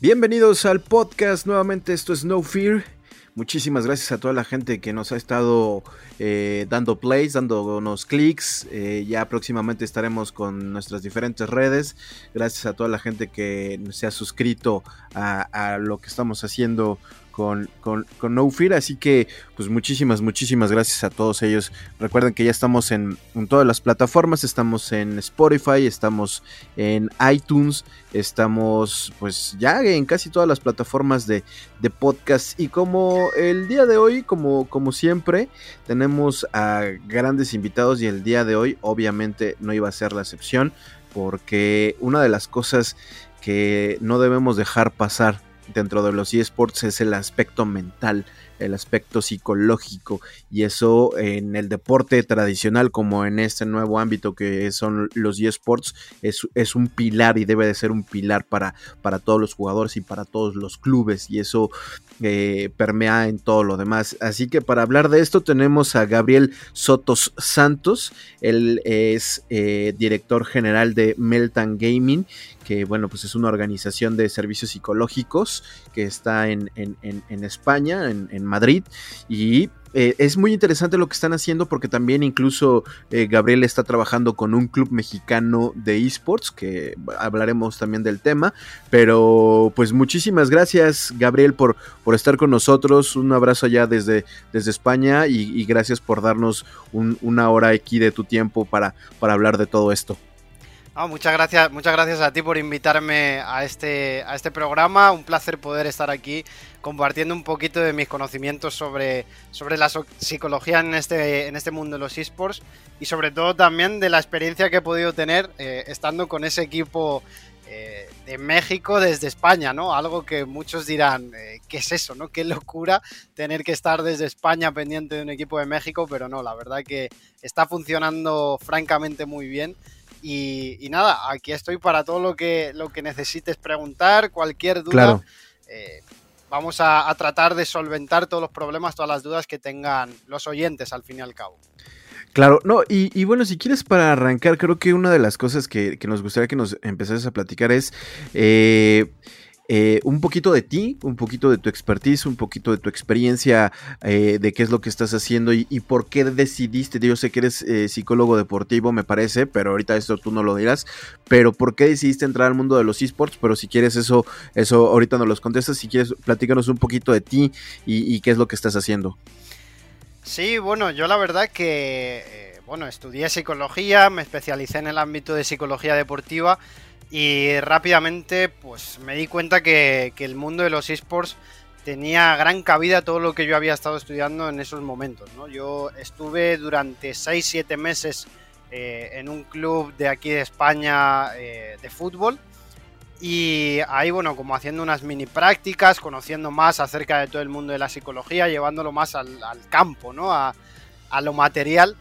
Bienvenidos al podcast, nuevamente esto es No Fear. Muchísimas gracias a toda la gente que nos ha estado eh, dando plays, dándonos clics. Eh, ya próximamente estaremos con nuestras diferentes redes. Gracias a toda la gente que se ha suscrito a, a lo que estamos haciendo con, con, No Fear. Así que, pues muchísimas, muchísimas gracias a todos ellos. Recuerden que ya estamos en, en, todas las plataformas. Estamos en Spotify, estamos en iTunes, estamos pues ya en casi todas las plataformas de, de podcast. Y como el día de hoy, como, como siempre, tenemos a grandes invitados y el día de hoy obviamente no iba a ser la excepción. Porque una de las cosas que no debemos dejar pasar dentro de los eSports es el aspecto mental, el aspecto psicológico y eso en el deporte tradicional como en este nuevo ámbito que son los eSports es, es un pilar y debe de ser un pilar para, para todos los jugadores y para todos los clubes y eso eh, permea en todo lo demás. Así que para hablar de esto tenemos a Gabriel Sotos Santos, él es eh, director general de Meltan Gaming que bueno, pues es una organización de servicios psicológicos que está en, en, España, en, Madrid, y eh, es muy interesante lo que están haciendo porque también incluso eh, Gabriel está trabajando con un club mexicano de esports, que hablaremos también del tema, pero pues muchísimas gracias Gabriel por, por estar con nosotros, un abrazo allá desde, desde España y, gracias por darnos un, una hora aquí de tu tiempo para, para hablar de todo esto. Oh, muchas gracias, muchas gracias a ti por invitarme a este, a este programa. Un placer poder estar aquí compartiendo un poquito de mis conocimientos sobre, sobre la psicología en este, en este mundo de los esports y sobre todo también de la experiencia que he podido tener eh, estando con ese equipo eh, de México desde España, ¿no? Algo que muchos dirán, eh, ¿qué es eso, no? Qué locura tener que estar desde España pendiente de un equipo de México, pero no, la verdad que está funcionando francamente muy bien. Y, y, nada, aquí estoy para todo lo que, lo que necesites preguntar, cualquier duda. Claro. Eh, vamos a, a, tratar de solventar todos los problemas, todas las dudas que tengan los oyentes al fin y al cabo. Claro, no, y, y, bueno, si quieres para arrancar, creo que una de las cosas que, que nos gustaría que nos empezases a platicar es... Eh, eh, un poquito de ti, un poquito de tu expertise, un poquito de tu experiencia, eh, de qué es lo que estás haciendo y, por qué decidiste, yo sé que eres eh, psicólogo deportivo, me parece, pero ahorita esto tú no lo dirás, pero por qué decidiste entrar al mundo de los esports, pero si quieres eso, eso ahorita nos los contestas, si quieres platícanos un poquito de ti y, y qué es lo que estás haciendo. Sí, bueno, yo la verdad que, bueno, estudié psicología, me especialicé en el ámbito de psicología deportiva, y rápidamente pues me di cuenta que, el mundo de los esports tenía gran cabida todo lo que yo había estado estudiando en esos momentos. ¿no? Yo estuve durante 6-7 meses eh, en un club de aquí de España eh, de fútbol y ahí bueno como haciendo unas mini prácticas, conociendo más acerca de todo el mundo de la psicología, llevándolo más al, al campo, ¿no? a, a lo material.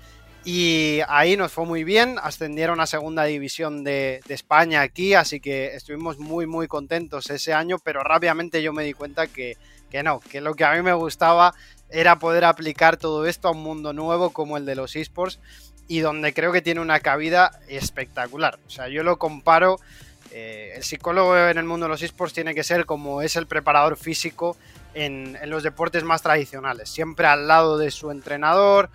Y ahí nos fue muy bien, ascendieron a segunda división de, España aquí, así que estuvimos muy muy contentos ese año, pero rápidamente yo me di cuenta que, que no, que lo que a mí me gustaba era poder aplicar todo esto a un mundo nuevo como el de los esports y donde creo que tiene una cabida espectacular. O sea, yo lo comparo, eh, el psicólogo en el mundo de los esports tiene que ser como es el preparador físico en, en los deportes más tradicionales, siempre al lado de su entrenador,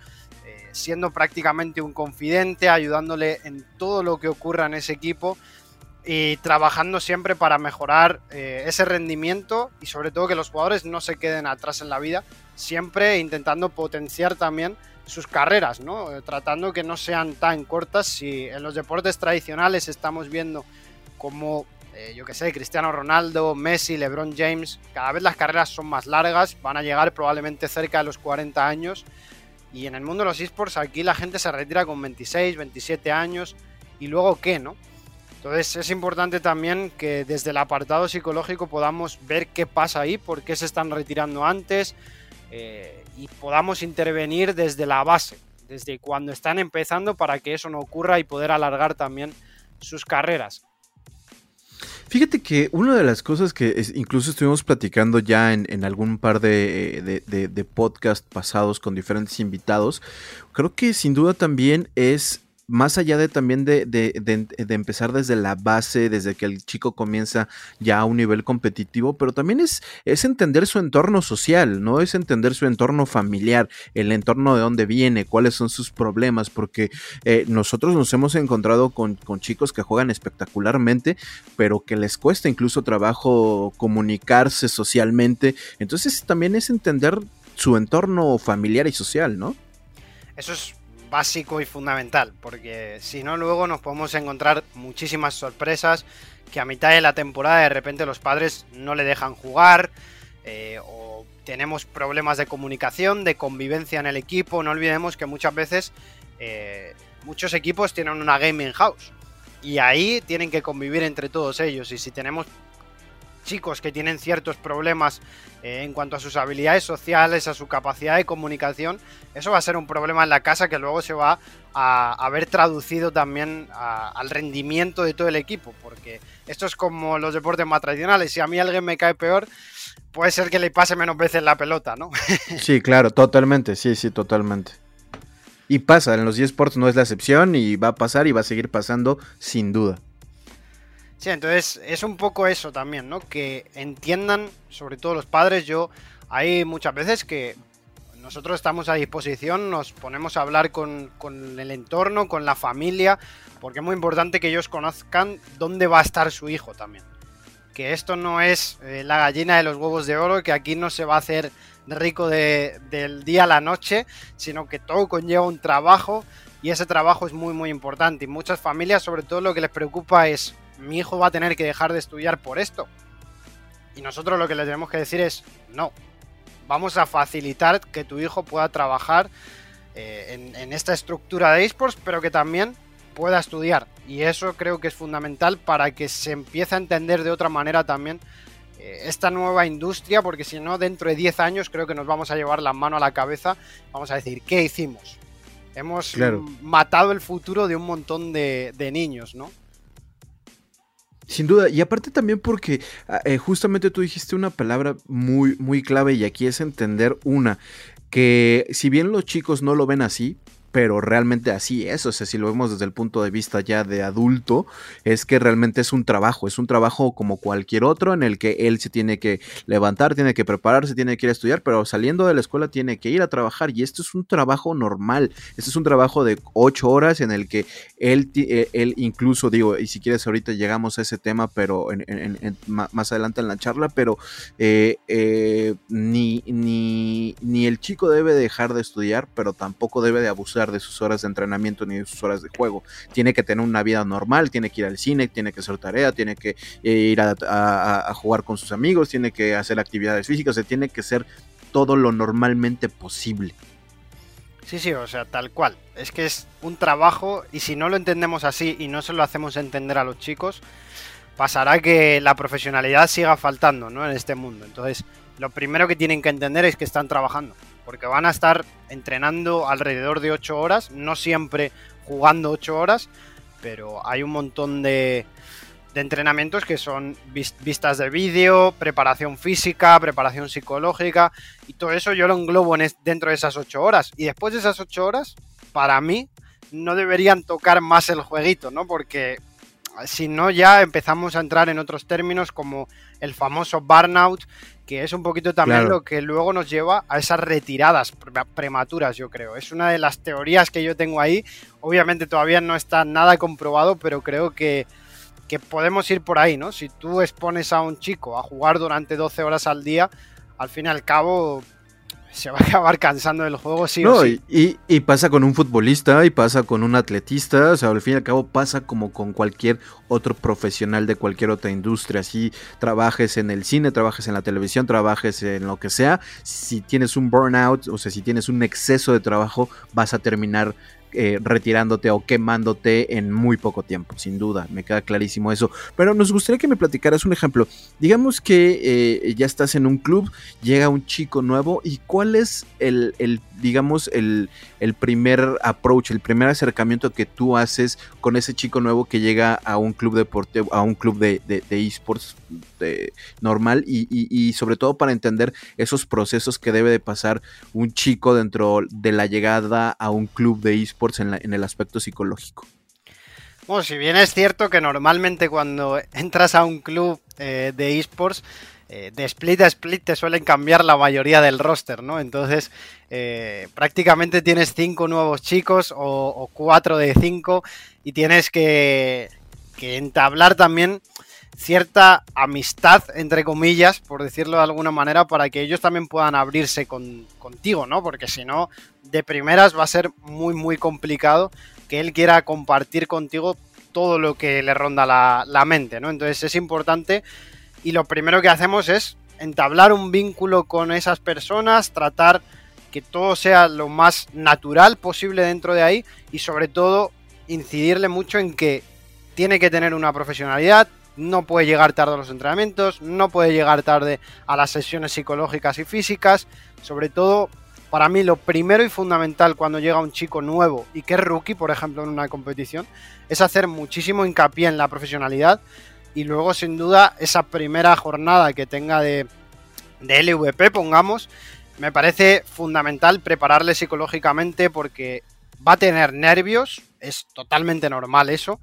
siendo prácticamente un confidente, ayudándole en todo lo que ocurra en ese equipo y trabajando siempre para mejorar eh, ese rendimiento y sobre todo que los jugadores no se queden atrás en la vida, siempre intentando potenciar también sus carreras, ¿no? Eh, tratando que no sean tan cortas. Si en los deportes tradicionales estamos viendo como, eh, yo que sé, Cristiano Ronaldo, Messi, LeBron James, cada vez las carreras son más largas, van a llegar probablemente cerca de los 40 años y en el mundo de los esports aquí la gente se retira con 26, 27 años y luego qué, ¿no? Entonces es importante también que desde el apartado psicológico podamos ver qué pasa ahí, por qué se están retirando antes eh, y podamos intervenir desde la base, desde cuando están empezando para que eso no ocurra y poder alargar también sus carreras. Fíjate que una de las cosas que incluso estuvimos platicando ya en, algún par de, de, de, de podcasts pasados con diferentes invitados, creo que sin duda también es más allá de también de, de, empezar desde la base, desde que el chico comienza ya a un nivel competitivo, pero también es, es entender su entorno social, ¿no? Es entender su entorno familiar, el entorno de dónde viene, cuáles son sus problemas, porque eh, nosotros nos hemos encontrado con, con chicos que juegan espectacularmente, pero que les cuesta incluso trabajo comunicarse socialmente. Entonces también es entender su entorno familiar y social, ¿no? Eso es básico y fundamental, porque si no luego nos podemos encontrar muchísimas sorpresas que a mitad de la temporada de repente los padres no le dejan jugar eh, o tenemos problemas de comunicación, de convivencia en el equipo. No olvidemos que muchas veces eh, muchos equipos tienen una gaming house y ahí tienen que convivir entre todos ellos y si tenemos chicos que tienen ciertos problemas eh, en cuanto a sus habilidades sociales, a su capacidad de comunicación, eso va a ser un problema en la casa que luego se va a, haber traducido también al rendimiento de todo el equipo, porque esto es como los deportes más tradicionales, si a mí alguien me cae peor, puede ser que le pase menos veces la pelota, ¿no? sí, claro, totalmente, sí, sí, totalmente. Y pasa, en los eSports no es la excepción y va a pasar y va a seguir pasando sin duda. Sí, entonces es un poco eso también, ¿no? Que entiendan, sobre todo los padres, yo hay muchas veces que nosotros estamos a disposición, nos ponemos a hablar con, el entorno, con la familia, porque es muy importante que ellos conozcan dónde va a estar su hijo también. Que esto no es eh, la gallina de los huevos de oro, que aquí no se va a hacer rico del día a la noche, sino que todo conlleva un trabajo y ese trabajo es muy muy importante. Y muchas familias sobre todo lo que les preocupa es mi hijo va a tener que dejar de estudiar por esto. Y nosotros lo que le tenemos que decir es, no, vamos a facilitar que tu hijo pueda trabajar eh, en, esta estructura de esports, pero que también pueda estudiar. Y eso creo que es fundamental para que se empiece a entender de otra manera también eh, esta nueva industria, porque si no, dentro de 10 años creo que nos vamos a llevar la mano a la cabeza, vamos a decir, ¿qué hicimos? Hemos matado el futuro de un montón de, de niños, ¿no? Sin duda, y aparte también porque ah, eh, justamente tú dijiste una palabra muy, muy clave y aquí es entender una, que si bien los chicos no lo ven así, pero realmente así es, o sea, si lo vemos desde el punto de vista ya de adulto, es que realmente es un trabajo, es un trabajo como cualquier otro en el que él se tiene que levantar, tiene que prepararse, tiene que ir a estudiar, pero saliendo de la escuela tiene que ir a trabajar y esto es un trabajo normal, este es un trabajo de ocho horas en el que él, eh, él incluso digo, y si quieres ahorita llegamos a ese tema, pero más adelante en la charla, pero eh, eh, ni, ni, ni el chico debe dejar de estudiar, pero tampoco debe de abusar de sus horas de entrenamiento ni de sus horas de juego. Tiene que tener una vida normal, tiene que ir al cine, tiene que hacer tarea, tiene que eh, ir a, jugar con sus amigos, tiene que hacer actividades físicas, se tiene que ser todo lo normalmente posible. Sí, sí, o sea, tal cual. Es que es un trabajo y si no lo entendemos así y no se lo hacemos entender a los chicos, pasará que la profesionalidad siga faltando, ¿no? En este mundo. Entonces, lo primero que tienen que entender es que están trabajando porque van a estar entrenando alrededor de 8 horas, no siempre jugando 8 horas, pero hay un montón de, entrenamientos que son vistas de vídeo, preparación física, preparación psicológica, y todo eso yo lo englobo dentro de esas 8 horas. Y después de esas 8 horas, para mí, no deberían tocar más el jueguito, ¿no? Porque si no ya empezamos a entrar en otros términos como el famoso burnout, que es un poquito también lo que luego nos lleva a esas retiradas prematuras, yo creo. Es una de las teorías que yo tengo ahí. Obviamente todavía no está nada comprobado, pero creo que, que podemos ir por ahí, ¿no? Si tú expones a un chico a jugar durante 12 horas al día, al fin y al cabo se va a acabar cansando del juego, sí o sí. Y, y, pasa con un futbolista, y pasa con un atletista, o sea, al fin y al cabo pasa como con cualquier otro profesional de cualquier otra industria. Si trabajes en el cine, trabajes en la televisión, trabajes en lo que sea, si tienes un burnout, o sea, si tienes un exceso de trabajo, vas a terminar eh, retirándote o quemándote en muy poco tiempo, sin duda, me queda clarísimo eso. Pero nos gustaría que me platicaras un ejemplo. Digamos que eh, ya estás en un club, llega un chico nuevo y cuál es el, digamos, el, primer approach, el primer acercamiento que tú haces con ese chico nuevo que llega a un club deportivo, a un club de, de, esports normal y, sobre todo para entender esos procesos que debe de pasar un chico dentro de la llegada a un club de esports en, en el aspecto psicológico. Bueno, si bien es cierto que normalmente cuando entras a un club eh, de esports, eh, de split a split te suelen cambiar la mayoría del roster, ¿no? Entonces, eh, prácticamente tienes cinco nuevos chicos o, cuatro de cinco y tienes que, entablar también cierta amistad, entre comillas, por decirlo de alguna manera, para que ellos también puedan abrirse contigo, ¿no? Porque si no, de primeras va a ser muy, muy complicado que él quiera compartir contigo todo lo que le ronda la, mente, ¿no? Entonces es importante y lo primero que hacemos es entablar un vínculo con esas personas, tratar que todo sea lo más natural posible dentro de ahí y sobre todo incidirle mucho en que tiene que tener una profesionalidad, no puede llegar tarde a los entrenamientos, no puede llegar tarde a las sesiones psicológicas y físicas, sobre todo para mí lo primero y fundamental cuando llega un chico nuevo y que es rookie, por ejemplo, en una competición, es hacer muchísimo hincapié en la profesionalidad y luego sin duda esa primera jornada que tenga de, de LVP, pongamos, me parece fundamental prepararle psicológicamente porque va a tener nervios, es totalmente normal eso,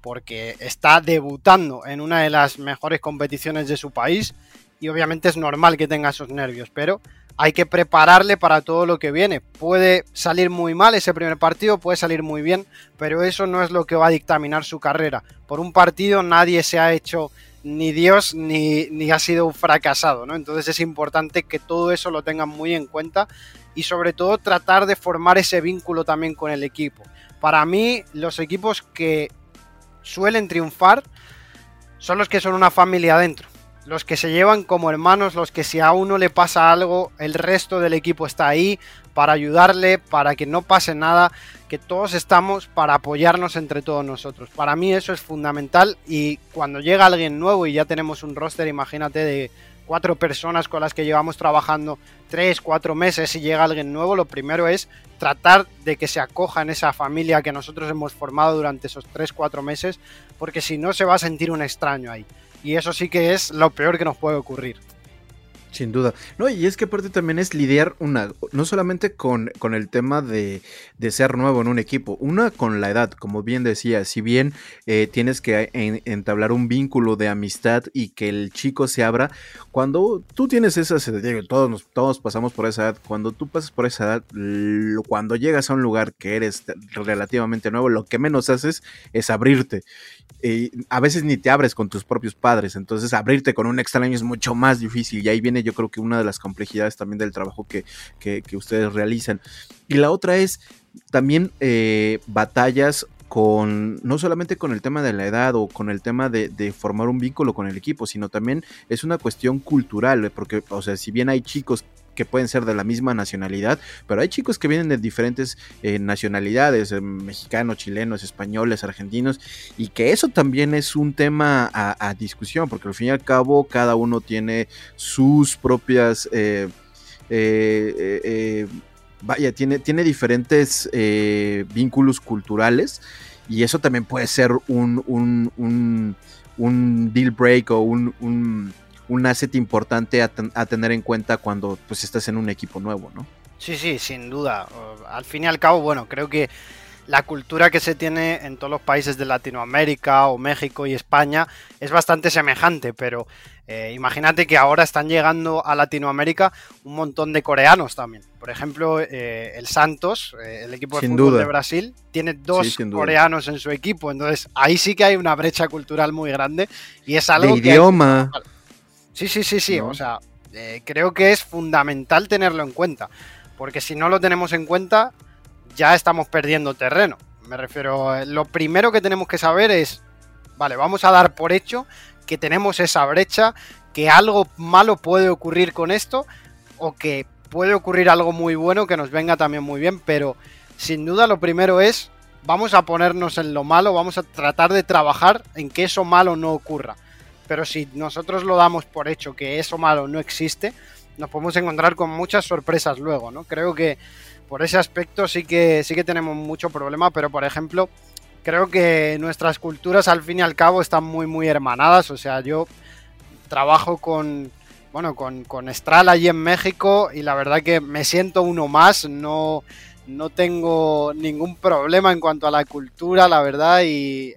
porque está debutando en una de las mejores competiciones de su país y obviamente es normal que tenga esos nervios, pero hay que prepararle para todo lo que viene. Puede salir muy mal ese primer partido, puede salir muy bien, pero eso no es lo que va a dictaminar su carrera. Por un partido nadie se ha hecho ni Dios ni, ni ha sido un fracasado, ¿no? Entonces es importante que todo eso lo tengan muy en cuenta y sobre todo tratar de formar ese vínculo también con el equipo. Para mí, los equipos que suelen triunfar son los que son una familia adentro los que se llevan como hermanos, los que si a uno le pasa algo, el resto del equipo está ahí para ayudarle, para que no pase nada, que todos estamos para apoyarnos entre todos nosotros. Para mí eso es fundamental y cuando llega alguien nuevo y ya tenemos un roster, imagínate de cuatro personas con las que llevamos trabajando tres, cuatro meses y llega alguien nuevo, lo primero es tratar de que se acoja en esa familia que nosotros hemos formado durante esos tres, cuatro meses, porque si no se va a sentir un extraño ahí. Y eso sí que es lo peor que nos puede ocurrir. Sin duda. No, y es que aparte también es lidiar una, no solamente con, con el tema de, de, ser nuevo en un equipo, una con la edad, como bien decía, si bien eh, tienes que entablar un vínculo de amistad y que el chico se abra, cuando tú tienes esa, todos, todos pasamos por esa edad, cuando tú pasas por esa edad, cuando llegas a un lugar que eres relativamente nuevo, lo que menos haces es abrirte. A veces ni te abres con tus propios padres, entonces abrirte con un extraño es mucho más difícil y ahí viene yo creo que una de las complejidades también del trabajo que, ustedes realizan. Y la otra es también eh, batallas con no solamente con el tema de la edad o con el tema de, formar un vínculo con el equipo, sino también es una cuestión cultural, porque, o sea, si bien hay chicos que pueden ser de la misma nacionalidad, pero hay chicos que vienen de diferentes eh, nacionalidades, eh, mexicanos, chilenos, españoles, argentinos, y que eso también es un tema a, discusión, porque al fin y al cabo cada uno tiene sus propias... Eh, vaya, tiene, tiene diferentes vínculos culturales y eso también puede ser un, un, un deal break o un, un asset importante a, tener en cuenta cuando pues estás en un equipo nuevo, ¿no? Sí, sí, sin duda. Al fin y al cabo, bueno, creo que la cultura que se tiene en todos los países de Latinoamérica o México y España es bastante semejante, pero eh, imagínate que ahora están llegando a Latinoamérica un montón de coreanos también. Por ejemplo, eh, el Santos, eh, el equipo de fútbol de Brasil, tiene dos coreanos en su equipo, entonces ahí sí que hay una brecha cultural muy grande y es algo de idioma. Sí, sí, sí, sí. O sea, eh, creo que es fundamental tenerlo en cuenta. Porque si no lo tenemos en cuenta, ya estamos perdiendo terreno. Me refiero, eh, lo primero que tenemos que saber es, vale, vamos a dar por hecho que tenemos esa brecha, que algo malo puede ocurrir con esto, o que puede ocurrir algo muy bueno que nos venga también muy bien, pero sin duda lo primero es, vamos a ponernos en lo malo, vamos a tratar de trabajar en que eso malo no ocurra pero si nosotros lo damos por hecho que eso malo no existe, nos podemos encontrar con muchas sorpresas luego, ¿no? Creo que por ese aspecto sí que, sí que tenemos mucho problema, pero por ejemplo, creo que nuestras culturas al fin y al cabo están muy, muy hermanadas. O sea, yo trabajo con, bueno, con, con allí en México y la verdad que me siento uno más, no, no tengo ningún problema en cuanto a la cultura, la verdad, y eh,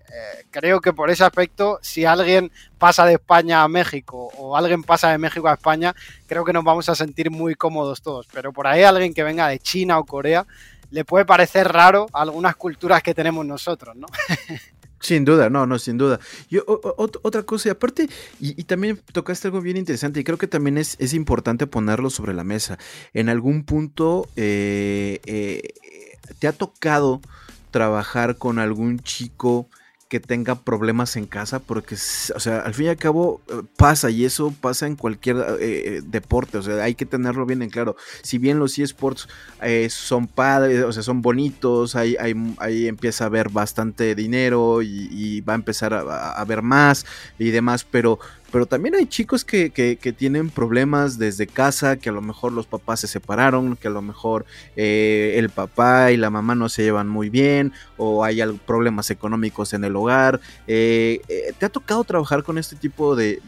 creo que por ese aspecto, si alguien pasa de España a México o alguien pasa de México a España, creo que nos vamos a sentir muy cómodos todos. Pero por ahí alguien que venga de China o Corea, le puede parecer raro algunas culturas que tenemos nosotros, ¿no? Sin duda, no, no, sin duda. Yo, otra cosa, y aparte, y, también tocaste algo bien interesante, y creo que también es, es importante ponerlo sobre la mesa. En algún punto, eh, eh, ¿te ha tocado trabajar con algún chico que tenga problemas en casa, porque, o sea, al fin y al cabo eh, pasa y eso pasa en cualquier eh, eh, deporte, o sea, hay que tenerlo bien en claro. Si bien los eSports son padres, o sea, son bonitos, ahí, ahí, empieza a haber bastante dinero y, va a empezar a, a, haber más y demás, pero pero también hay chicos que, tienen problemas desde casa, que a lo mejor los papás se separaron, que a lo mejor eh, el papá y la mamá no se llevan muy bien, o hay problemas económicos en el hogar. Eh, eh, ¿Te ha tocado trabajar con este tipo de,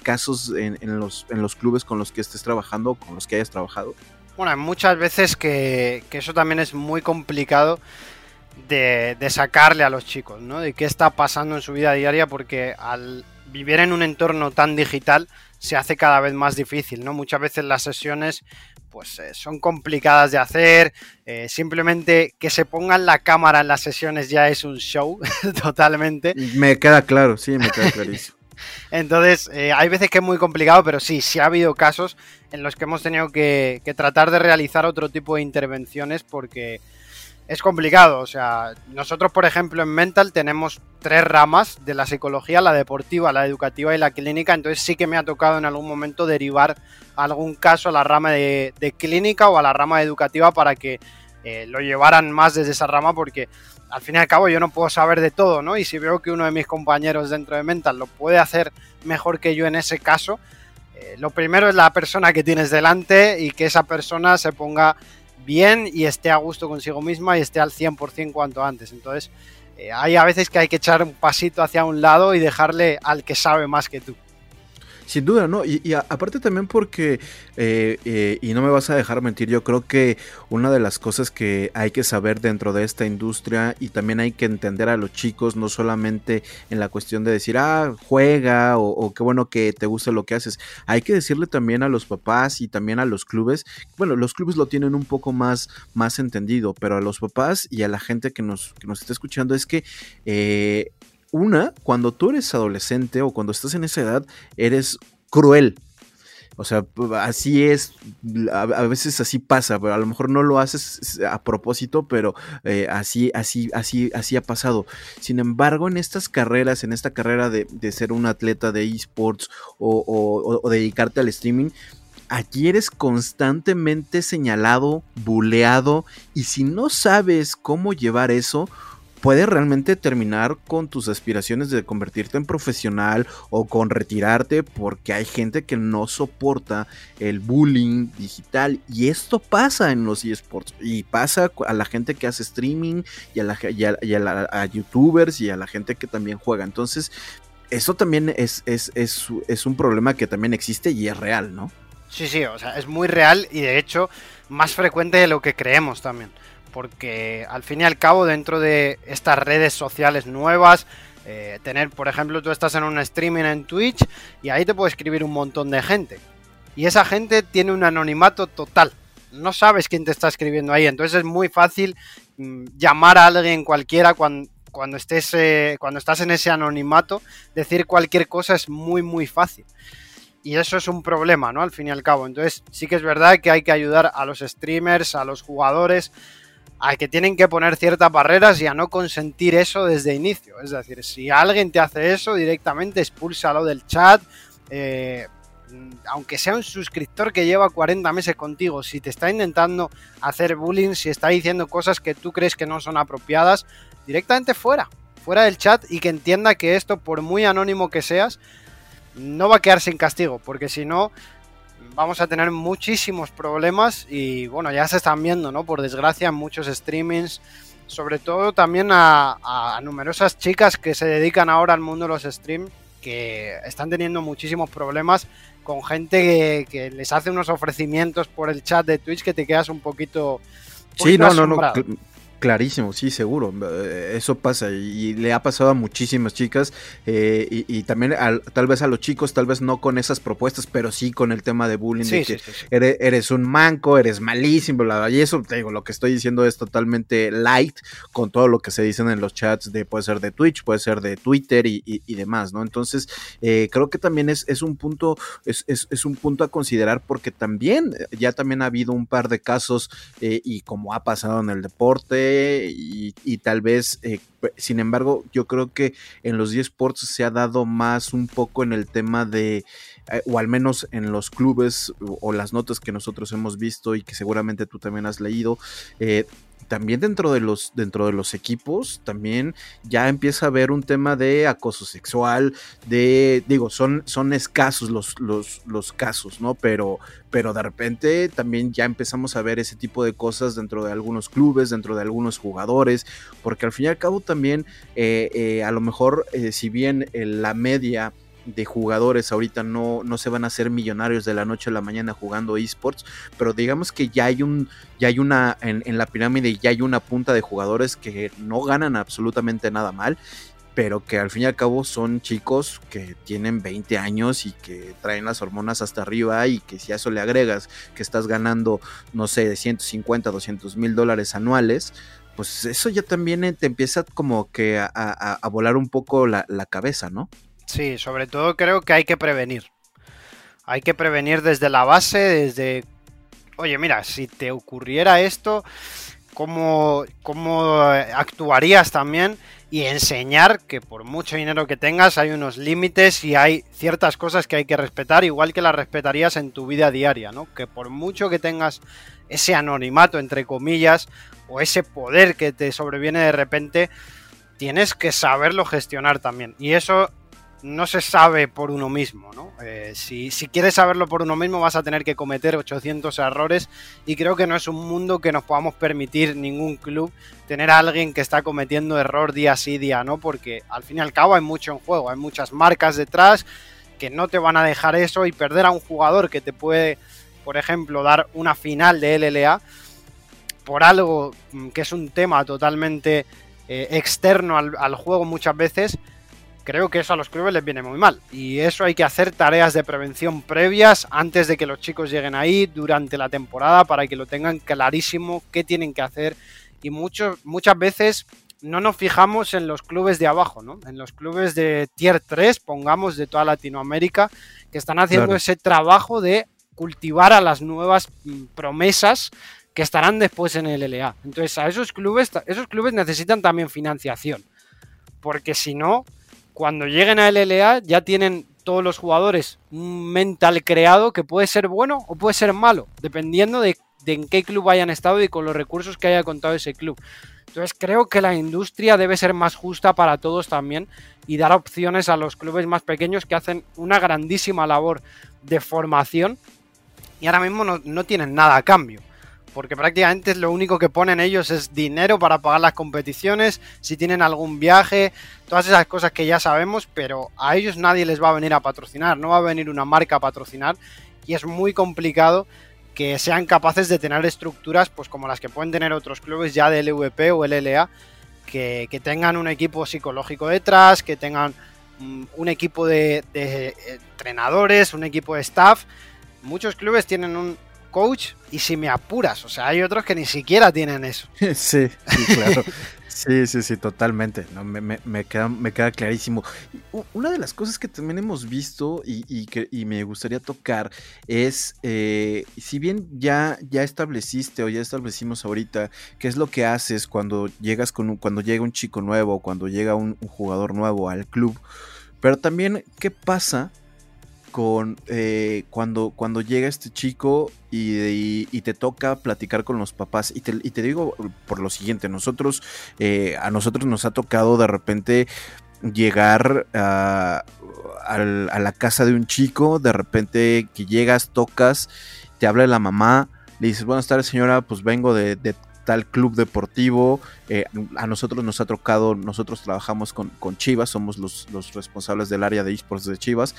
casos en, los, en los clubes con los que estés trabajando, con los que hayas trabajado? Bueno, muchas veces que, eso también es muy complicado. De, de, sacarle a los chicos, ¿no? De qué está pasando en su vida diaria, porque al, vivir en un entorno tan digital se hace cada vez más difícil, ¿no? Muchas veces las sesiones pues eh, son complicadas de hacer, eh, simplemente que se pongan la cámara en las sesiones ya es un show totalmente. Me queda claro, sí, me queda clarísimo. Entonces, eh, hay veces que es muy complicado, pero sí, sí ha habido casos en los que hemos tenido que, que tratar de realizar otro tipo de intervenciones porque es complicado. O sea, nosotros, por ejemplo, en Mental tenemos tres ramas de la psicología, la deportiva, la educativa y la clínica. Entonces sí que me ha tocado en algún momento derivar algún caso a la rama de, clínica o a la rama educativa para que eh, lo llevaran más desde esa rama porque al fin y al cabo yo no puedo saber de todo, ¿no? Y si veo que uno de mis compañeros dentro de Mental lo puede hacer mejor que yo en ese caso, eh, lo primero es la persona que tienes delante y que esa persona se ponga bien y esté a gusto consigo misma y esté al 100% cuanto antes. Entonces, eh, hay a veces que hay que echar un pasito hacia un lado y dejarle al que sabe más que tú. Sin duda, ¿no? Y, aparte también porque, eh, eh, y no me vas a dejar mentir, yo creo que una de las cosas que hay que saber dentro de esta industria y también hay que entender a los chicos, no solamente en la cuestión de decir, ah, juega o, qué bueno que te gusta lo que haces, hay que decirle también a los papás y también a los clubes, bueno, los clubes lo tienen un poco más, más entendido, pero a los papás y a la gente que nos, que nos está escuchando es que eh, una, cuando tú eres adolescente o cuando estás en esa edad, eres cruel. O sea, así es, a, veces así pasa, pero a lo mejor no lo haces a propósito, pero eh, así, así, así, así ha pasado. Sin embargo, en estas carreras, en esta carrera de, ser un atleta de esports o, o dedicarte al streaming, aquí eres constantemente señalado, buleado, y si no sabes cómo llevar eso, puede realmente terminar con tus aspiraciones de convertirte en profesional o con retirarte porque hay gente que no soporta el bullying digital. Y esto pasa en los esports y pasa a la gente que hace streaming y a, la, youtubers y a la gente que también juega. Entonces eso también es, es, es, es un problema que también existe y es real, ¿no? Sí, sí, o sea, es muy real y de hecho más frecuente de lo que creemos también porque al fin y al cabo dentro de estas redes sociales nuevas, eh, tener, por ejemplo, tú estás en un streaming en Twitch y ahí te puede escribir un montón de gente. Y esa gente tiene un anonimato total. No sabes quién te está escribiendo ahí. Entonces es muy fácil mm, llamar a alguien cualquiera cuando, estés, eh, cuando estás en ese anonimato. Decir cualquier cosa es muy, muy fácil. Y eso es un problema, ¿no? Al fin y al cabo. Entonces sí que es verdad que hay que ayudar a los streamers, a los jugadores, a que tienen que poner ciertas barreras y a no consentir eso desde inicio. Es decir, si alguien te hace eso, directamente expúlsalo del chat. Eh, aunque sea un suscriptor que lleva 40 meses contigo, si te está intentando hacer bullying, si está diciendo cosas que tú crees que no son apropiadas, directamente fuera, fuera del chat y que entienda que esto, por muy anónimo que seas, no va a quedar sin castigo, porque si no, vamos a tener muchísimos problemas y bueno, ya se están viendo, ¿no? Por desgracia, muchos streamings, sobre todo también a, numerosas chicas que se dedican ahora al mundo de los streams, que están teniendo muchísimos problemas con gente que, les hace unos ofrecimientos por el chat de Twitch que te quedas un poquito... sí, no, no, no, Clarísimo, sí, seguro. Eh, eso pasa y le ha pasado a muchísimas chicas eh, y, también tal vez a los chicos, tal vez no con esas propuestas, pero sí con el tema de bullying, de que eres, un manco, eres malísimo, y eso, te digo, lo que estoy diciendo es totalmente light con todo lo que se dicen en los chats de, puede ser de Twitch, puede ser de Twitter y, demás, ¿no? Entonces, eh, creo que también es, es un punto, es, es, un punto a considerar porque también, ya también ha habido un par de casos y como ha pasado en el deporte, y, tal vez, eh, sin embargo, yo creo que en los eSports se ha dado más un poco en el tema de, eh, o al menos en los clubes o, las notas que nosotros hemos visto y que seguramente tú también has leído, eh, también dentro de los dentro de los equipos también ya empieza a haber un tema de acoso sexual de digo son son escasos los, los, los casos no pero pero de repente también ya empezamos a ver ese tipo de cosas dentro de algunos clubes dentro de algunos jugadores porque al fin y al cabo también eh, eh, a lo mejor eh, si bien la media de jugadores ahorita no, no se van a hacer millonarios de la noche a la mañana jugando esports, pero digamos que ya hay un, ya hay una, en, la pirámide ya hay una punta de jugadores que no ganan absolutamente nada mal pero que al fin y al cabo son chicos que tienen 20 años y que traen las hormonas hasta arriba y que si a eso le agregas que estás ganando, no sé, de 150, 200 mil dólares anuales, pues eso ya también te empieza como que a, volar un poco la, la cabeza, ¿no? Sí, sobre todo creo que hay que prevenir. Hay que prevenir desde la base, desde... Oye, mira, si te ocurriera esto, ¿cómo, cómo actuarías también? Y enseñar que por mucho dinero que tengas hay unos límites y hay ciertas cosas que hay que respetar, igual que las respetarías en tu vida diaria, ¿no? Que por mucho que tengas ese anonimato, entre comillas, o ese poder que te sobreviene de repente, tienes que saberlo gestionar también. Y eso no se sabe por uno mismo, ¿no? Eh, si, quieres saberlo por uno mismo vas a tener que cometer 800 errores y creo que no es un mundo que nos podamos permitir ningún club tener a alguien que está cometiendo error día sí día, ¿no? Porque al fin y al cabo hay mucho en juego, hay muchas marcas detrás que no te van a dejar eso y perder a un jugador que te puede, por ejemplo, dar una final de LLA por algo mm, que es un tema totalmente eh, externo al juego muchas veces creo que eso a los clubes les viene muy mal. Y eso hay que hacer tareas de prevención previas antes de que los chicos lleguen ahí, durante la temporada, para que lo tengan clarísimo qué tienen que hacer. Y muchos, muchas veces no nos fijamos en los clubes de abajo, ¿no? En los clubes de tier 3, pongamos, de toda Latinoamérica, que están haciendo ese trabajo de cultivar a las nuevas mm, promesas que estarán después en el LA. Entonces, a esos clubes, esos clubes necesitan también financiación. Porque si no, cuando lleguen a LLA ya tienen todos los jugadores un mental creado que puede ser bueno o puede ser malo, dependiendo de, en qué club hayan estado y con los recursos que haya contado ese club. Entonces creo que la industria debe ser más justa para todos también y dar opciones a los clubes más pequeños que hacen una grandísima labor de formación y ahora mismo no, no tienen nada a cambio porque prácticamente lo único que ponen ellos es dinero para pagar las competiciones, si tienen algún viaje, todas esas cosas que ya sabemos, pero a ellos nadie les va a venir a patrocinar, no va a venir una marca a patrocinar y es muy complicado que sean capaces de tener estructuras pues como las que pueden tener otros clubes ya del LVP o LLA, que, que tengan un equipo psicológico detrás, que tengan mm, un equipo de, de entrenadores, un equipo de staff. Muchos clubes tienen un, coach y si me apuras, o sea, hay otros que ni siquiera tienen eso. Sí, sí, claro. Sí, sí, sí, totalmente. No, me, queda, me queda clarísimo. Una de las cosas que también hemos visto y, que me gustaría tocar es, eh, si bien ya, ya estableciste o ya establecimos ahorita qué es lo que haces cuando llegas con un, cuando llega un chico nuevo, cuando llega un jugador nuevo al club, pero también qué pasa con eh, cuando, cuando llega este chico y, te toca platicar con los papás. Y te, digo por lo siguiente, nosotros, eh, a nosotros nos ha tocado de repente llegar a, la casa de un chico, de repente que llegas, tocas, te habla la mamá, le dices, buenas tardes señora, pues vengo de, tal club deportivo, eh, a nosotros nos ha tocado, nosotros trabajamos con, Chivas, somos los, responsables del área de esports de Chivas,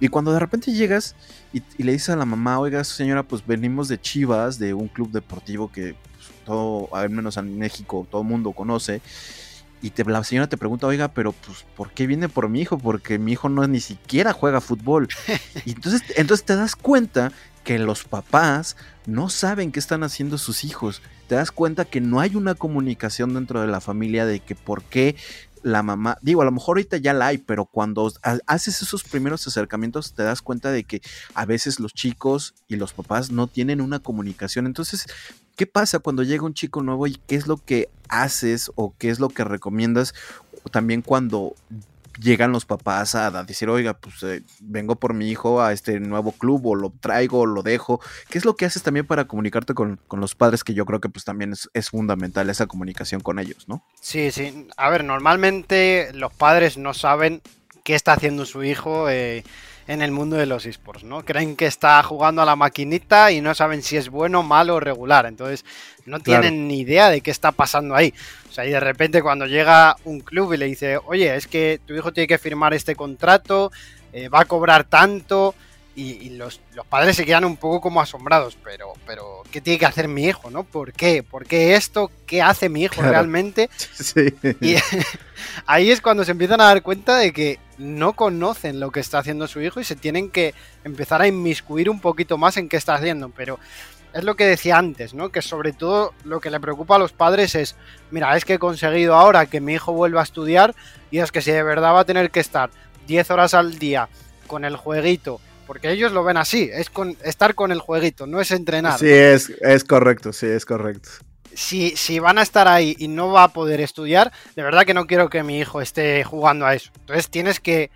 y cuando de repente llegas y, le dices a la mamá, oiga señora, pues venimos de Chivas, de un club deportivo que pues, todo, al menos en México, todo el mundo conoce, y te, la señora te pregunta, oiga, pero pues, ¿por qué viene por mi hijo? Porque mi hijo no ni siquiera juega fútbol. y entonces, entonces te das cuenta que los papás no saben qué están haciendo sus hijos. Te das cuenta que no hay una comunicación dentro de la familia de que por qué la mamá, digo, a lo mejor ahorita ya la hay, pero cuando haces esos primeros acercamientos te das cuenta de que a veces los chicos y los papás no tienen una comunicación. Entonces, ¿qué pasa cuando llega un chico nuevo y qué es lo que haces o qué es lo que recomiendas también cuando llegan los papás a, decir, oiga, pues eh, vengo por mi hijo a este nuevo club o lo traigo o lo dejo. ¿Qué es lo que haces también para comunicarte con, los padres? Que yo creo que pues también es, fundamental esa comunicación con ellos, ¿no? Sí, sí. A ver, normalmente los padres no saben qué está haciendo su hijo. Eh, en el mundo de los esports, ¿no? Creen que está jugando a la maquinita y no saben si es bueno, malo o regular. Entonces, no tienen ni idea de qué está pasando ahí. O sea, y de repente cuando llega un club y le dice, oye, es que tu hijo tiene que firmar este contrato, eh, va a cobrar tanto, y, los, padres se quedan un poco como asombrados, pero, pero ¿qué tiene que hacer mi hijo, no? ¿Por qué? ¿Por qué esto? ¿Qué hace mi hijo realmente? Sí. Y ahí es cuando se empiezan a dar cuenta de que no conocen lo que está haciendo su hijo y se tienen que empezar a inmiscuir un poquito más en qué está haciendo, pero es lo que decía antes, ¿no? Que sobre todo lo que le preocupa a los padres es, mira, es que he conseguido ahora que mi hijo vuelva a estudiar y es que si de verdad va a tener que estar 10 horas al día con el jueguito porque ellos lo ven así, es con estar con el jueguito, no es entrenar. Sí, es, es correcto, sí, es correcto. Si, si, van a estar ahí y no va a poder estudiar, de verdad que no quiero que mi hijo esté jugando a eso. Entonces tienes que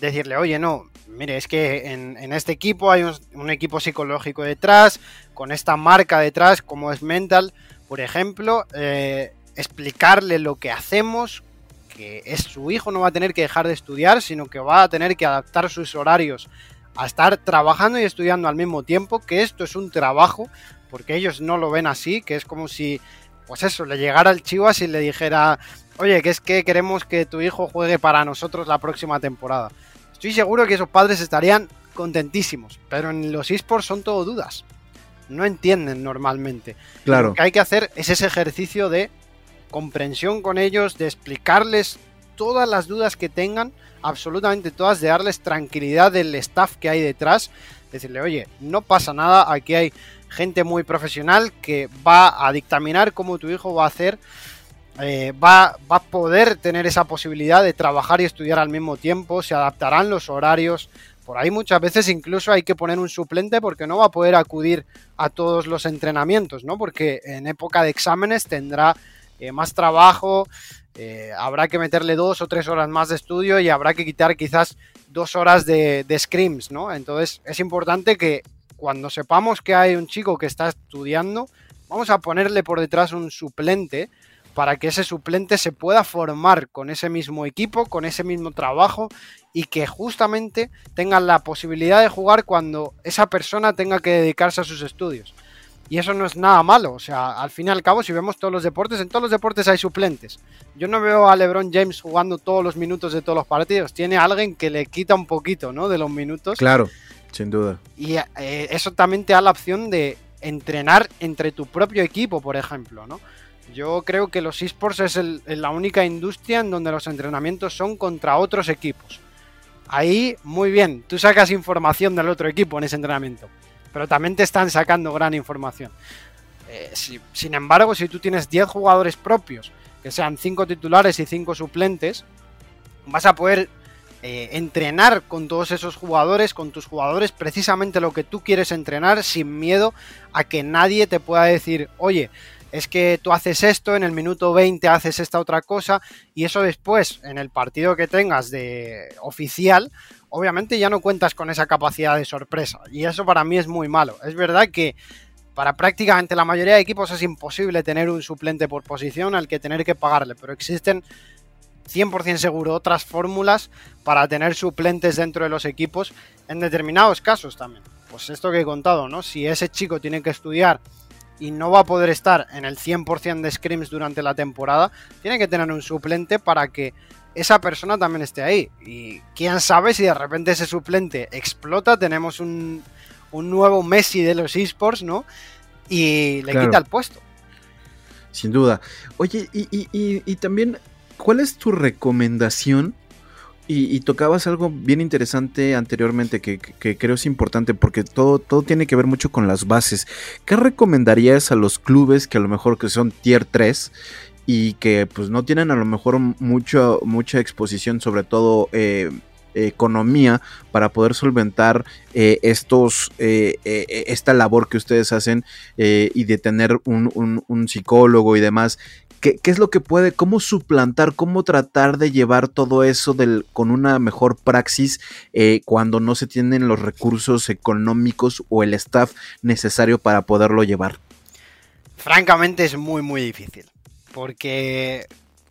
decirle, oye, no, mire, es que en, este equipo hay un, equipo psicológico detrás, con esta marca detrás, como es Mental, por ejemplo, eh, explicarle lo que hacemos, que es su hijo no va a tener que dejar de estudiar, sino que va a tener que adaptar sus horarios a estar trabajando y estudiando al mismo tiempo, que esto es un trabajo, porque ellos no lo ven así, que es como si, pues eso, le llegara el Chivas y le dijera, oye, que es que queremos que tu hijo juegue para nosotros la próxima temporada. Estoy seguro que esos padres estarían contentísimos, pero en los esports son todo dudas. No entienden normalmente. Claro. Lo que hay que hacer es ese ejercicio de comprensión con ellos, de explicarles todas las dudas que tengan absolutamente todas, de darles tranquilidad del staff que hay detrás, decirle, oye, no pasa nada, aquí hay gente muy profesional que va a dictaminar cómo tu hijo va a hacer, eh, va, va a poder tener esa posibilidad de trabajar y estudiar al mismo tiempo, se adaptarán los horarios, por ahí muchas veces incluso hay que poner un suplente porque no va a poder acudir a todos los entrenamientos, ¿no? Porque en época de exámenes tendrá eh, más trabajo, eh, habrá que meterle dos o tres horas más de estudio y habrá que quitar quizás dos horas de, de scrims, ¿no? Entonces es importante que cuando sepamos que hay un chico que está estudiando, vamos a ponerle por detrás un suplente para que ese suplente se pueda formar con ese mismo equipo, con ese mismo trabajo y que justamente tenga la posibilidad de jugar cuando esa persona tenga que dedicarse a sus estudios. Y eso no es nada malo. O sea, al fin y al cabo, si vemos todos los deportes, en todos los deportes hay suplentes. Yo no veo a LeBron James jugando todos los minutos de todos los partidos. Tiene alguien que le quita un poquito, ¿no? De los minutos. Claro, sin duda. Y eh, eso también te da la opción de entrenar entre tu propio equipo, por ejemplo, ¿no? Yo creo que los esports es la única industria en donde los entrenamientos son contra otros equipos. Ahí, muy bien, tú sacas información del otro equipo en ese entrenamiento pero también te están sacando gran información. Eh, sin embargo, si tú tienes 10 jugadores propios, que sean 5 titulares y 5 suplentes, vas a poder eh, entrenar con todos esos jugadores, con tus jugadores, precisamente lo que tú quieres entrenar sin miedo a que nadie te pueda decir, oye, es que tú haces esto, en el minuto 20 haces esta otra cosa, y eso después, en el partido que tengas de oficial, obviamente ya no cuentas con esa capacidad de sorpresa. Y eso para mí es muy malo. Es verdad que para prácticamente la mayoría de equipos es imposible tener un suplente por posición al que tener que pagarle, pero existen 100% seguro otras fórmulas para tener suplentes dentro de los equipos en determinados casos también. Pues esto que he contado, ¿no? Si ese chico tiene que estudiar y no va a poder estar en el 100% de scrims durante la temporada, tiene que tener un suplente para que esa persona también esté ahí. Y quién sabe si de repente ese suplente explota, tenemos un, nuevo Messi de los esports, ¿no? Y le quita el puesto. Sin duda. Oye, y, y también ¿cuál es tu recomendación? Y, tocabas algo bien interesante anteriormente que, creo es importante porque todo, todo tiene que ver mucho con las bases. ¿Qué recomendarías a los clubes que a lo mejor que son tier 3 y que pues no tienen a lo mejor mucho, mucha exposición, sobre todo eh, economía, para poder solventar eh, estos, eh, esta labor que ustedes hacen y de tener un, un psicólogo y demás? ¿Qué, es lo que puede, cómo suplantar, cómo tratar de llevar todo eso del, con una mejor praxis eh, cuando no se tienen los recursos económicos o el staff necesario para poderlo llevar? Francamente es muy muy difícil, porque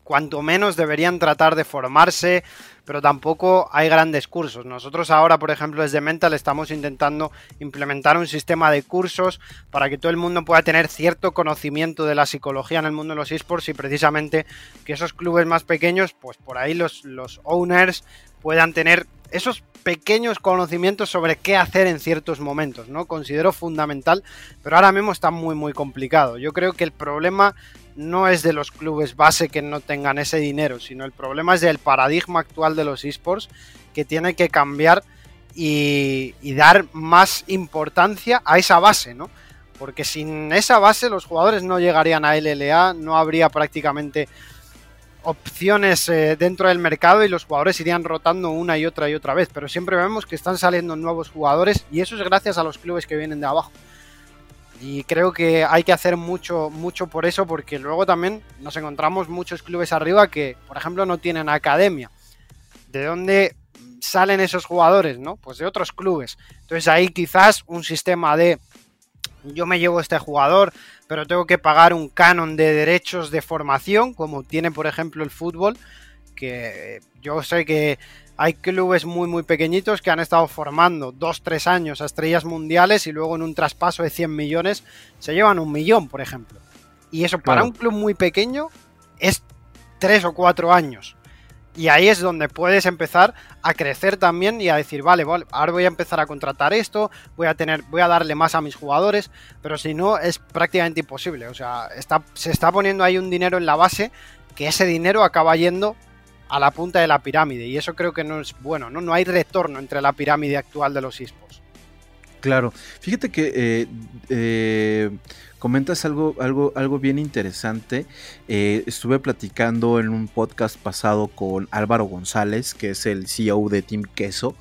cuanto menos deberían tratar de formarse, pero tampoco hay grandes cursos. Nosotros ahora, por ejemplo, desde Mental estamos intentando implementar un sistema de cursos para que todo el mundo pueda tener cierto conocimiento de la psicología en el mundo de los esports y precisamente que esos clubes más pequeños, pues por ahí los, los owners puedan tener esos pequeños conocimientos sobre qué hacer en ciertos momentos, ¿no? Considero fundamental, pero ahora mismo está muy muy complicado. Yo creo que el problema no es de los clubes base que no tengan ese dinero, sino el problema es del paradigma actual de los esports que tiene que cambiar y, dar más importancia a esa base, ¿no? Porque sin esa base los jugadores no llegarían a LLA, no habría prácticamente opciones eh, dentro del mercado y los jugadores irían rotando una y otra y otra vez. Pero siempre vemos que están saliendo nuevos jugadores y eso es gracias a los clubes que vienen de abajo. Y creo que hay que hacer mucho, mucho por eso, porque luego también nos encontramos muchos clubes arriba que, por ejemplo, no tienen academia. ¿De dónde salen esos jugadores? ¿No? Pues de otros clubes. Entonces ahí quizás un sistema de yo me llevo este jugador, pero tengo que pagar un canon de derechos de formación, como tiene, por ejemplo, el fútbol, que yo sé que hay clubes muy muy pequeñitos que han estado formando dos, tres años a estrellas mundiales y luego en un traspaso de 100 millones se llevan un millón, por ejemplo. Y eso para un club muy pequeño es tres o cuatro años. Y ahí es donde puedes empezar a crecer también y a decir, vale, vale, ahora voy a empezar a contratar esto, voy a tener, voy a darle más a mis jugadores, pero si no es prácticamente imposible. O sea, está, se está poniendo ahí un dinero en la base que ese dinero acaba yendo a la punta de la pirámide y eso creo que no es bueno, ¿no? No hay retorno entre la pirámide actual de los esports. Claro, fíjate que eh, eh, comentas algo, algo, algo bien interesante. Eh, estuve platicando en un podcast pasado con Álvaro González, que es el CEO de Team Queso.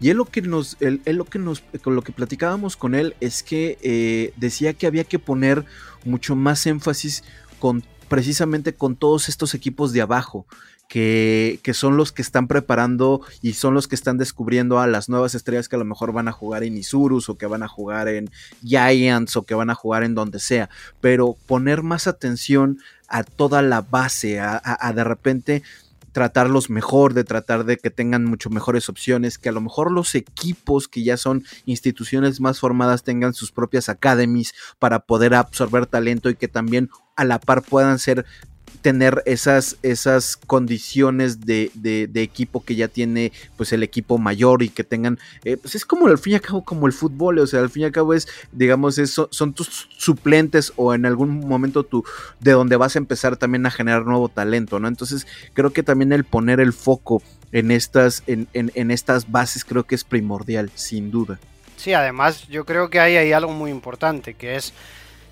Y él lo que nos, él, lo que nos, con lo que platicábamos con él es que decía que había que poner mucho más énfasis con precisamente con todos estos equipos de abajo que, son los que están preparando y son los que están descubriendo a las nuevas estrellas que a lo mejor van a jugar en Isurus o que van a jugar en Giants o que van a jugar en donde sea. Pero poner más atención a toda la base, a, de repente tratarlos mejor, de tratar de que tengan mucho mejores opciones, que a lo mejor los equipos que ya son instituciones más formadas tengan sus propias academies para poder absorber talento y que también a la par puedan ser tener esas, esas condiciones de, equipo que ya tiene pues el equipo mayor y que tengan, eh, pues es como al fin y al cabo como el fútbol, o sea, al fin y al cabo es, digamos, eso, son tus suplentes o en algún momento tú, de donde vas a empezar también a generar nuevo talento, ¿no? Entonces creo que también el poner el foco en estas, en, en estas bases creo que es primordial, sin duda. Sí, además yo creo que ahí hay algo muy importante, que es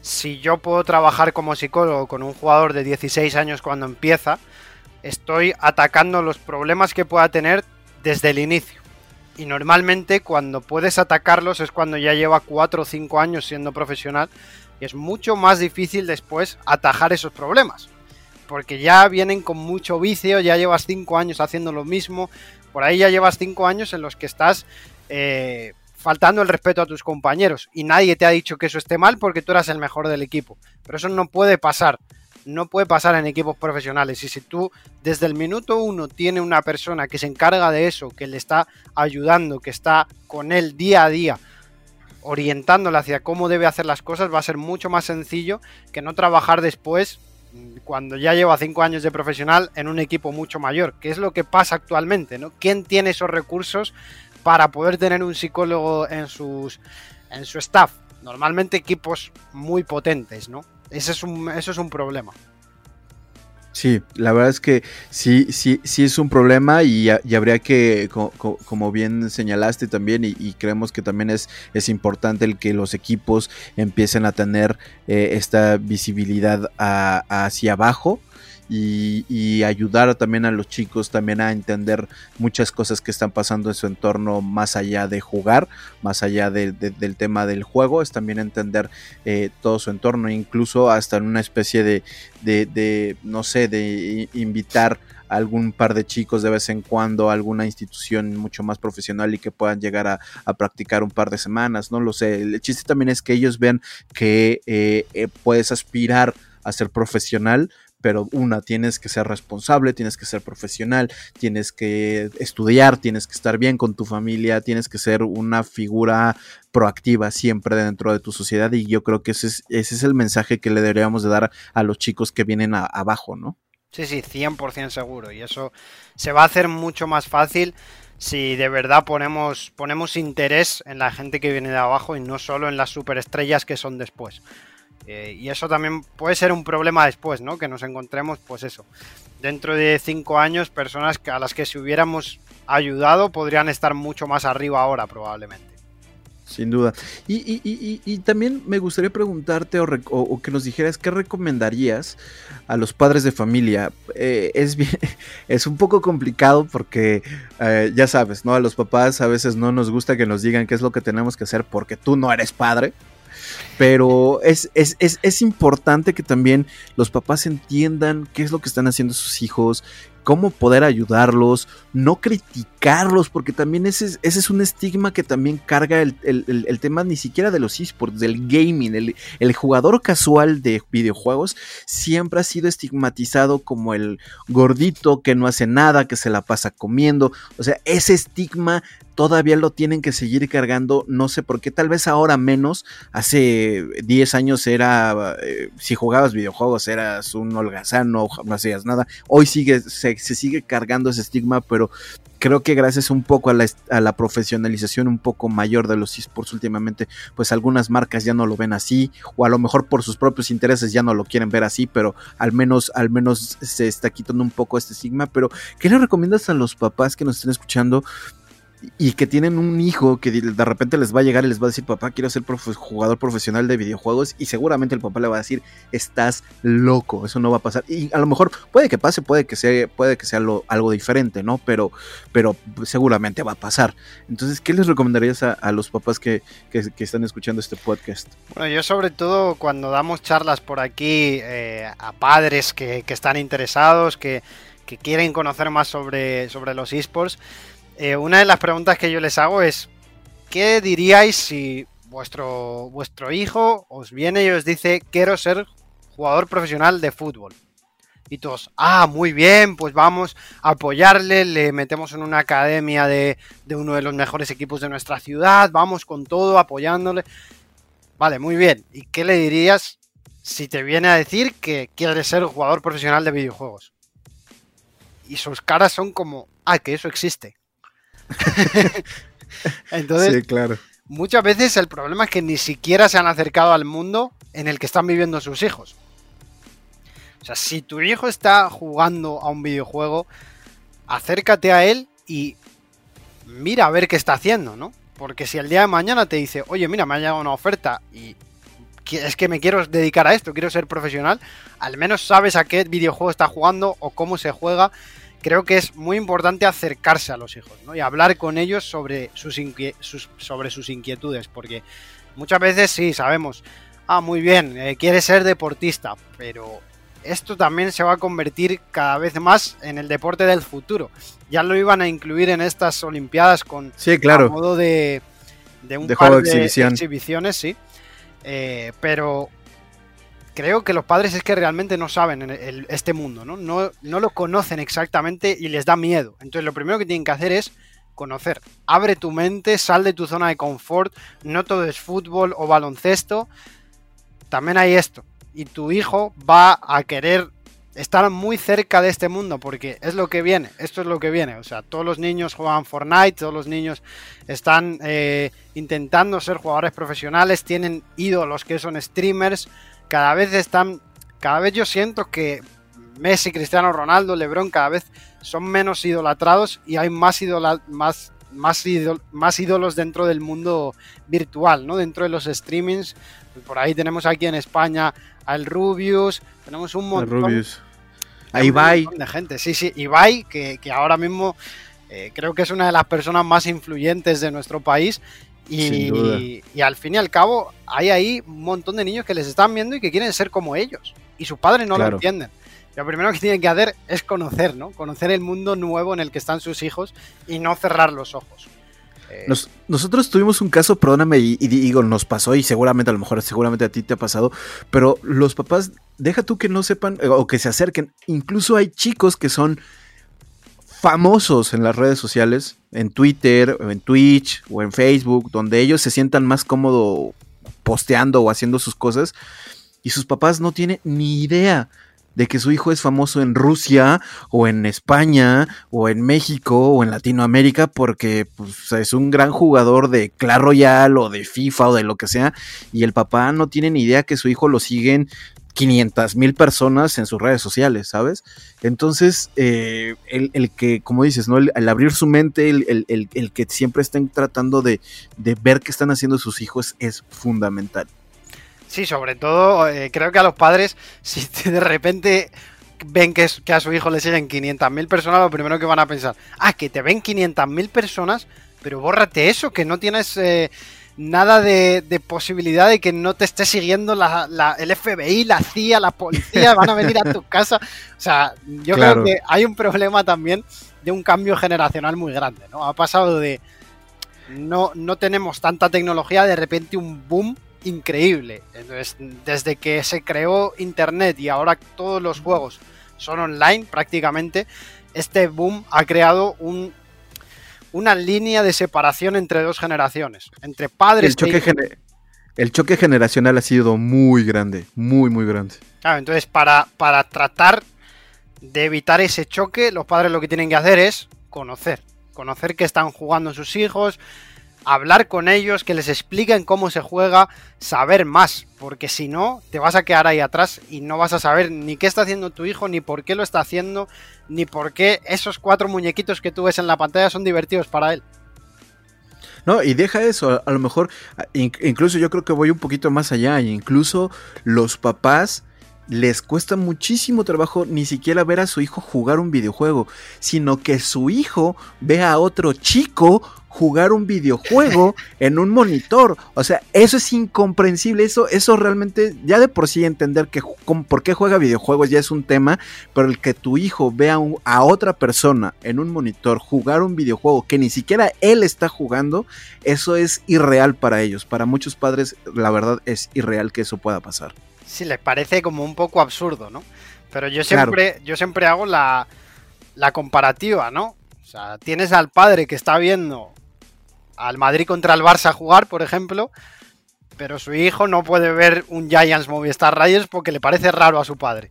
si yo puedo trabajar como psicólogo con un jugador de 16 años cuando empieza, estoy atacando los problemas que pueda tener desde el inicio. Y normalmente cuando puedes atacarlos es cuando ya lleva 4 o 5 años siendo profesional y es mucho más difícil después atajar esos problemas. Porque ya vienen con mucho vicio, ya llevas 5 años haciendo lo mismo, por ahí ya llevas 5 años en los que estás eh, faltando el respeto a tus compañeros. Y nadie te ha dicho que eso esté mal porque tú eras el mejor del equipo. Pero eso no puede pasar no puede pasar en equipos profesionales. Y si tú desde el minuto uno tiene una persona que se encarga de eso, que le está ayudando, que está con él día a día, orientándole hacia cómo debe hacer las cosas, va a ser mucho más sencillo que no trabajar después cuando ya lleva cinco años de profesional en un equipo mucho mayor, que es lo que pasa actualmente, ¿no? ¿Quién tiene esos recursos para poder tener un psicólogo en sus en su staff? Normalmente equipos muy potentes, ¿no? Ese es un, eso es un problema. Sí, la verdad es que sí, sí, sí es un problema y, habría que, como bien señalaste también, y, creemos que también es, es, importante el que los equipos empiecen a tener eh, esta visibilidad hacia abajo y, ayudar también a los chicos también a entender muchas cosas que están pasando en su entorno más allá de jugar, más allá del tema del juego, es también entender eh, todo su entorno, incluso hasta en una especie de, de, no sé, de invitar algún par de chicos de vez en cuando a alguna institución mucho más profesional y que puedan llegar a, practicar un par de semanas, no lo sé. El chiste también es que ellos vean que eh, eh, puedes aspirar a ser profesional, pero una, tienes que ser responsable, tienes que ser profesional, tienes que estudiar, tienes que estar bien con tu familia, tienes que ser una figura proactiva siempre dentro de tu sociedad y yo creo que ese es, el mensaje que le deberíamos de dar a los chicos que vienen abajo, ¿no? Sí, sí, 100% seguro y eso se va a hacer mucho más fácil si de verdad ponemos interés en la gente que viene de abajo y no solo en las superestrellas que son después. Eh, y eso también puede ser un problema después, ¿no? Que nos encontremos, pues eso, dentro de cinco años, personas a las que si hubiéramos ayudado podrían estar mucho más arriba ahora, probablemente. Sin duda. Y, también me gustaría preguntarte o, que nos dijeras qué recomendarías a los padres de familia. Eh, es, bien, es un poco complicado porque eh, ya sabes, ¿no? A los papás a veces no nos gusta que nos digan qué es lo que tenemos que hacer porque tú no eres padre. Pero es, es, es, es, importante que también los papás entiendan qué es lo que están haciendo sus hijos, cómo poder ayudarlos, no criticarlos, porque también ese, ese es un estigma que también carga el, tema ni siquiera de los esports, del gaming. El, jugador casual de videojuegos siempre ha sido estigmatizado como el gordito que no hace nada, que se la pasa comiendo. O sea, ese estigma todavía lo tienen que seguir cargando, no sé por qué, tal vez ahora menos, hace 10 años era, eh, si jugabas videojuegos eras un holgazano, no hacías nada, hoy sigue, se, sigue cargando ese estigma, pero creo que gracias un poco a la, a la, profesionalización un poco mayor de los esports últimamente, pues algunas marcas ya no lo ven así, o a lo mejor por sus propios intereses ya no lo quieren ver así, pero al menos, al menos se está quitando un poco este estigma. Pero, ¿qué le recomiendas a los papás que nos estén escuchando? Y que tienen un hijo que de repente les va a llegar y les va a decir, papá, quiero ser jugador profesional de videojuegos y seguramente el papá le va a decir, estás loco, eso no va a pasar. Y a lo mejor puede que pase, puede que sea, puede que sea algo diferente, ¿no? Pero, pero seguramente va a pasar. Entonces, ¿qué les recomendarías a, los papás que, están escuchando este podcast? Bueno, yo sobre todo cuando damos charlas por aquí eh, a padres que, están interesados, que, quieren conocer más sobre, sobre los esports, eh, una de las preguntas que yo les hago es, ¿qué diríais si vuestro, vuestro hijo os viene y os dice, quiero ser jugador profesional de fútbol? Y todos, ah, muy bien, pues vamos a apoyarle, le metemos en una academia de, de uno de los mejores equipos de nuestra ciudad, vamos con todo, apoyándole. Vale, muy bien. ¿Y qué le dirías si te viene a decir que quiere ser jugador profesional de videojuegos? Y sus caras son como, ah, que eso existe. Entonces, claro. muchas veces el problema es que ni siquiera se han acercado al mundo en el que están viviendo sus hijos. O sea, si tu hijo está jugando a un videojuego, acércate a él y mira a ver qué está haciendo, ¿no? Porque si el día de mañana te dice, oye, mira, me ha llegado una oferta y es que me quiero dedicar a esto, quiero ser profesional, al menos sabes a qué videojuego está jugando o cómo se juega creo que es muy importante acercarse a los hijos ¿no? y hablar con ellos sobre sus, sobre sus inquietudes, porque muchas veces sí, sabemos, ah, muy bien, eh, quiere ser deportista, pero esto también se va a convertir cada vez más en el deporte del futuro. Ya lo iban a incluir en estas Olimpiadas con sí, claro. modo de, de un par de, exhibiciones, sí. Eh, pero creo que los padres es que realmente no saben este mundo, ¿no? ¿no? No lo conocen exactamente y les da miedo. Entonces lo primero que tienen que hacer es conocer. Abre tu mente, sal de tu zona de confort, no todo es fútbol o baloncesto. También hay esto. Y tu hijo va a querer estar muy cerca de este mundo porque es lo que viene, esto es lo que viene. O sea, todos los niños juegan Fortnite, todos los niños están eh, intentando ser jugadores profesionales, tienen ídolos que son streamers, cada vez están, cada vez yo siento que Messi, Cristiano Ronaldo, LeBron cada vez son menos idolatrados y hay más, más, más, más ídolos dentro del mundo virtual, ¿no? Dentro de los streamings. Por ahí tenemos aquí en España al Rubius, tenemos un montón. A Ibai. de gente, sí, sí, Ibai, que, que ahora mismo eh, creo que es una de las personas más influyentes de nuestro país. Y, y, al fin y al cabo, hay ahí un montón de niños que les están viendo y que quieren ser como ellos. Y sus padres no lo entienden. Lo primero que tienen que hacer es conocer, ¿no? Conocer el mundo nuevo en el que están sus hijos y no cerrar los ojos. Eh, nosotros tuvimos un caso, perdóname, y, digo, nos pasó, y seguramente a lo mejor, seguramente a ti te ha pasado, pero los papás, deja tú que no sepan eh, o que se acerquen. Incluso hay chicos que son famosos en las redes sociales, en Twitter, o en Twitch, o en Facebook, donde ellos se sientan más cómodos posteando o haciendo sus cosas, y sus papás no tienen ni idea de que su hijo es famoso en Rusia o en España o en México o en Latinoamérica porque pues, es un gran jugador de Clash Royale o de FIFA o de lo que sea y el papá no tiene ni idea que su hijo lo siguen 500 mil personas en sus redes sociales, ¿sabes? Entonces, eh, el, que, como dices, ¿no? El, abrir su mente, el, que siempre estén tratando de, de ver qué están haciendo sus hijos es fundamental. Sí, sobre todo eh, creo que a los padres, si de repente ven que, que a su hijo le siguen 500.000 personas, lo primero que van a pensar, ah, que te ven 500.000 personas, pero bórrate eso, que no tienes eh, nada de, posibilidad de que no te esté siguiendo la, el FBI, la CIA, la policía, van a venir a tu casa. O sea, yo creo que hay un problema también de un cambio generacional muy grande, ¿no? Ha pasado de no, no tenemos tanta tecnología, de repente un boom increíble. Entonces, desde que se creó Internet y ahora todos los juegos son online prácticamente, este boom ha creado un, una línea de separación entre dos generaciones, entre padres el choque, el choque generacional ha sido muy grande, muy, muy grande. Claro, entonces para, para tratar de evitar ese choque, los padres lo que tienen que hacer es conocer, conocer que están jugando sus hijos, hablar con ellos, que les expliquen cómo se juega, saber más, porque si no, te vas a quedar ahí atrás y no vas a saber ni qué está haciendo tu hijo, ni por qué lo está haciendo, ni por qué esos cuatro muñequitos que tú ves en la pantalla son divertidos para él. No, y deja eso, a, lo mejor, incluso yo creo que voy un poquito más allá, incluso los papás les cuesta muchísimo trabajo ni siquiera ver a su hijo jugar un videojuego, sino que su hijo vea a otro chico jugar un videojuego en un monitor. O sea, eso es incomprensible. Eso, eso realmente, ya de por sí entender que por qué juega videojuegos ya es un tema, pero el que tu hijo vea a otra persona en un monitor jugar un videojuego que ni siquiera él está jugando, eso es irreal para ellos. Para muchos padres, la verdad es irreal que eso pueda pasar. Sí, les parece como un poco absurdo, ¿no? Pero yo siempre, yo siempre hago la, la comparativa, ¿no? O sea, tienes al padre que está viendo al Madrid contra el Barça jugar, por ejemplo, pero su hijo no puede ver un Giants Movistar Raiders porque le parece raro a su padre.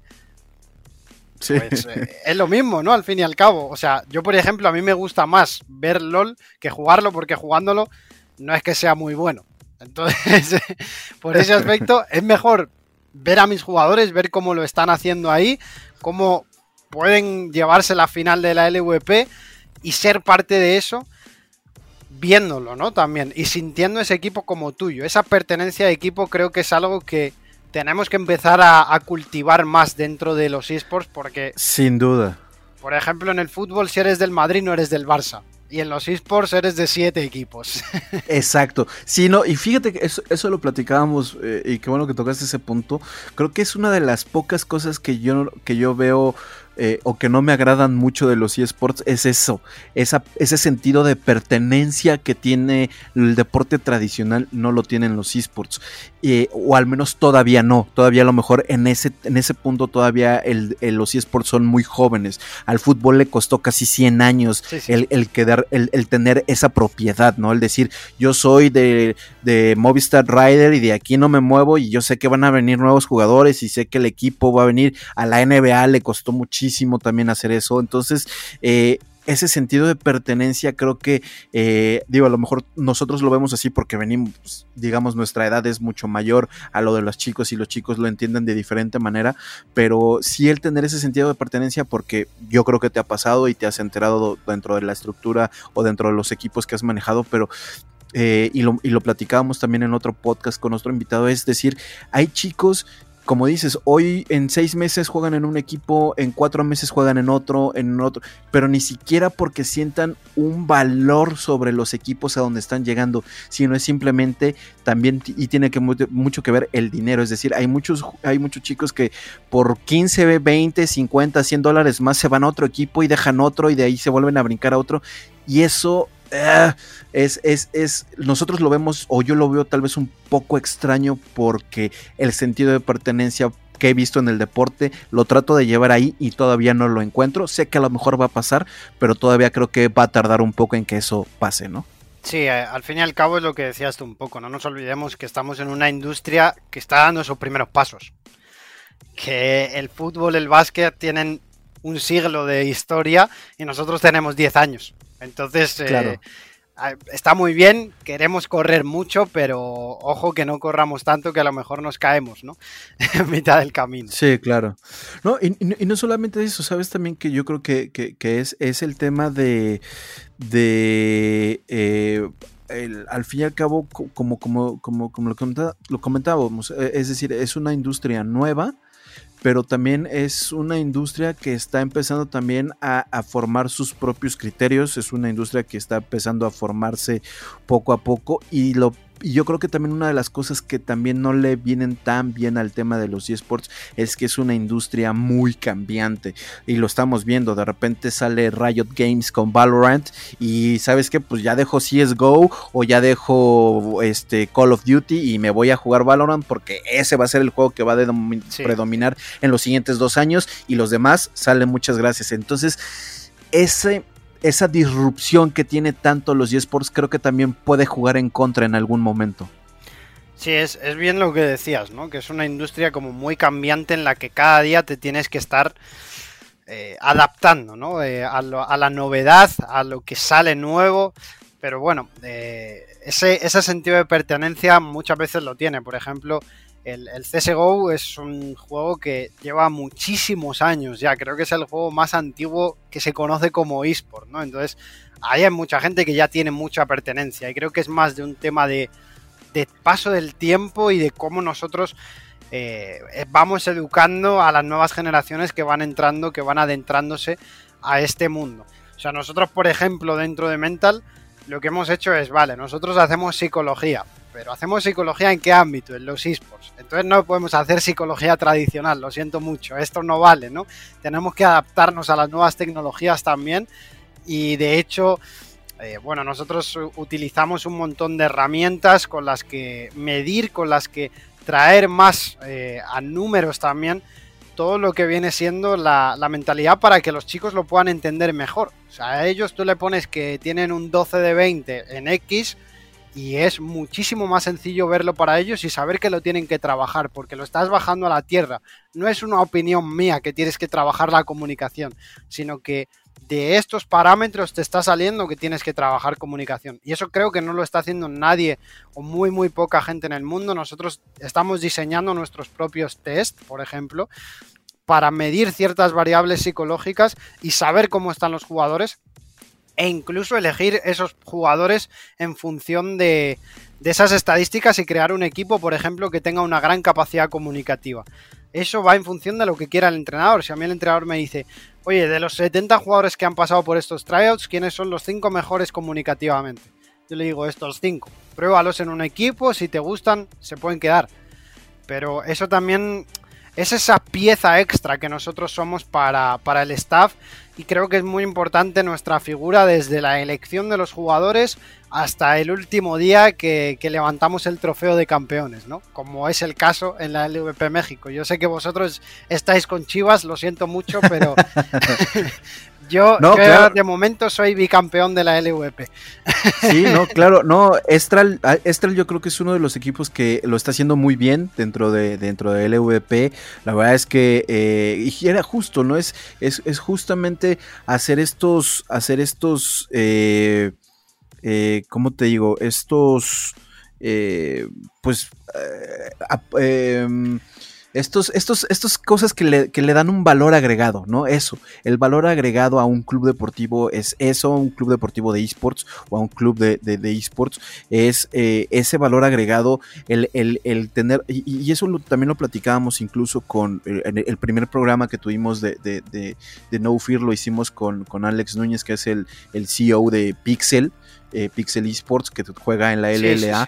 Sí. Pues, eh, es lo mismo, ¿no? Al fin y al cabo. O sea, yo, por ejemplo, a mí me gusta más ver LOL que jugarlo porque jugándolo no es que sea muy bueno. Entonces, por ese aspecto, es mejor ver a mis jugadores, ver cómo lo están haciendo ahí, cómo pueden llevarse la final de la LVP y ser parte de eso viéndolo, ¿no? También y sintiendo ese equipo como tuyo. Esa pertenencia de equipo creo que es algo que tenemos que empezar a, cultivar más dentro de los esports porque... Sin duda. Por ejemplo, en el fútbol, si eres del Madrid, no eres del Barça. Y en los esports eres de siete equipos. Exacto. Sí, no, y fíjate que eso, lo platicábamos eh, y qué bueno que tocaste ese punto. Creo que es una de las pocas cosas que yo, que yo veo eh, o que no me agradan mucho de los eSports es eso, esa, ese sentido de pertenencia que tiene el deporte tradicional, no lo tienen los eSports, o al menos todavía no, todavía a lo mejor en ese, en ese punto todavía el, los eSports son muy jóvenes, al fútbol le costó casi 100 años El, el, quedar, el, el, tener esa propiedad, ¿no? El decir, yo soy de, de Movistar Rider y de aquí no me muevo y yo sé que van a venir nuevos jugadores y sé que el equipo va a venir. A la NBA, le costó muchísimo también hacer eso, entonces... Eh, ese sentido de pertenencia creo que, eh, digo, a lo mejor nosotros lo vemos así porque venimos, digamos, nuestra edad es mucho mayor a lo de los chicos y los chicos lo entienden de diferente manera, pero sí el tener ese sentido de pertenencia porque yo creo que te ha pasado y te has enterado dentro de la estructura o dentro de los equipos que has manejado, pero eh, y, lo, y, lo, platicábamos también en otro podcast con nuestro invitado, es decir, hay chicos como dices, hoy en seis meses juegan en un equipo, en cuatro meses juegan en otro, en otro, pero ni siquiera porque sientan un valor sobre los equipos a donde están llegando, sino es simplemente también, y tiene que mucho que ver el dinero, es decir, hay muchos, hay muchos chicos que por 15, 20, 50, 100 dólares más se van a otro equipo y dejan otro y de ahí se vuelven a brincar a otro, y eso eh, es, es, es, nosotros lo vemos, o yo lo veo tal vez un poco extraño porque el sentido de pertenencia que he visto en el deporte lo trato de llevar ahí y todavía no lo encuentro. Sé que a lo mejor va a pasar, pero todavía creo que va a tardar un poco en que eso pase, ¿no? Sí, al fin y al cabo es lo que decías tú un poco, no nos olvidemos que estamos en una industria que está dando sus primeros pasos. Que el fútbol, el básquet tienen un siglo de historia y nosotros tenemos 10 años. Entonces, eh, está muy bien, queremos correr mucho, pero ojo que no corramos tanto que a lo mejor nos caemos, ¿no? en mitad del camino. Sí, claro. No, y, no solamente eso, sabes también que yo creo que, es, es el tema de, de eh, al fin y al cabo, como, como, como, como lo comentábamos, eh, es decir, es una industria nueva pero también es una industria que está empezando también a, formar sus propios criterios, es una industria que está empezando a formarse poco a poco y lo y yo creo que también una de las cosas que también no le vienen tan bien al tema de los esports es que es una industria muy cambiante y lo estamos viendo, de repente sale Riot Games con Valorant y sabes que pues ya dejo CSGO o ya dejo este Call of Duty y me voy a jugar Valorant porque ese va a ser el juego que va a predominar en los siguientes dos años y los demás salen muchas gracias. Entonces, ese esa disrupción que tiene tanto los eSports creo que también puede jugar en contra en algún momento. Sí, es, es, bien lo que decías, ¿no? Que es una industria como muy cambiante en la que cada día te tienes que estar eh, adaptando, ¿no? Eh, a, la novedad, a lo que sale nuevo. Pero bueno, eh, ese, ese sentido de pertenencia muchas veces lo tiene. Por ejemplo, el, CSGO es un juego que lleva muchísimos años ya, creo que es el juego más antiguo que se conoce como eSport, ¿no? Entonces, ahí hay mucha gente que ya tiene mucha pertenencia y creo que es más de un tema de, paso del tiempo y de cómo nosotros eh, vamos educando a las nuevas generaciones que van entrando, que van adentrándose a este mundo. O sea, nosotros, por ejemplo, dentro de Mental, lo que hemos hecho es, vale, nosotros hacemos psicología, pero hacemos psicología en qué ámbito? En los esports. Entonces no podemos hacer psicología tradicional, lo siento mucho, esto no vale, ¿no? Tenemos que adaptarnos a las nuevas tecnologías también y de hecho, eh, bueno, nosotros utilizamos un montón de herramientas con las que medir, con las que traer más eh, a números también todo lo que viene siendo la, la, mentalidad para que los chicos lo puedan entender mejor. O sea, a ellos tú le pones que tienen un 12 de 20 en X, y es muchísimo más sencillo verlo para ellos y saber que lo tienen que trabajar, porque lo estás bajando a la tierra. No es una opinión mía que tienes que trabajar la comunicación, sino que de estos parámetros te está saliendo que tienes que trabajar comunicación. Y eso creo que no lo está haciendo nadie o muy, muy poca gente en el mundo. Nosotros estamos diseñando nuestros propios test, por ejemplo, para medir ciertas variables psicológicas y saber cómo están los jugadores e incluso elegir esos jugadores en función de, esas estadísticas y crear un equipo, por ejemplo, que tenga una gran capacidad comunicativa. Eso va en función de lo que quiera el entrenador. Si a mí el entrenador me dice, oye, de los 70 jugadores que han pasado por estos tryouts, ¿quiénes son los 5 mejores comunicativamente? Yo le digo, estos 5. Pruébalos en un equipo, si te gustan, se pueden quedar. Pero eso también es esa pieza extra que nosotros somos para, para el staff y creo que es muy importante nuestra figura desde la elección de los jugadores hasta el último día que, levantamos el trofeo de campeones, ¿no? Como es el caso en la LVP México. Yo sé que vosotros estáis con Chivas, lo siento mucho, pero yo, de momento soy bicampeón de la LVP. Sí, no, claro, no, Estral, ah, Estral yo creo que es uno de los equipos que lo está haciendo muy bien dentro de, dentro de LVP. La verdad es que, eh, y era justo, ¿no? Es, es, es justamente hacer estos, hacer estos, eh, eh, ¿cómo te digo? Estos, eh, pues, em, estos, estos, estas cosas que le, que le, dan un valor agregado, ¿no? Eso, el valor agregado a un club deportivo es eso, un club deportivo de esports o a un club de, de, esports, es eh, ese valor agregado, el, el, el tener, y, eso también lo platicábamos incluso con el, el primer programa que tuvimos de, de, No Fear, lo hicimos con, con Alex Núñez, que es el, el CEO de Pixel, eh, Pixel Esports, que juega en la LLA,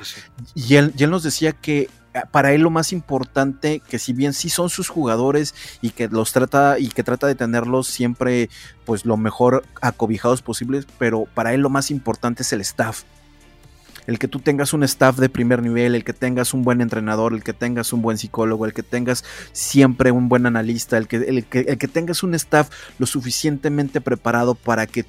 y, él, y él nos decía que eh, para él lo más importante, que si bien sí son sus jugadores y que los trata y que trata de tenerlos siempre pues lo mejor acobijados posibles, pero para él lo más importante es el staff. El que tú tengas un staff de primer nivel, el que tengas un buen entrenador, el que tengas un buen psicólogo, el que tengas siempre un buen analista, el que, el que, el que tengas un staff lo suficientemente preparado para que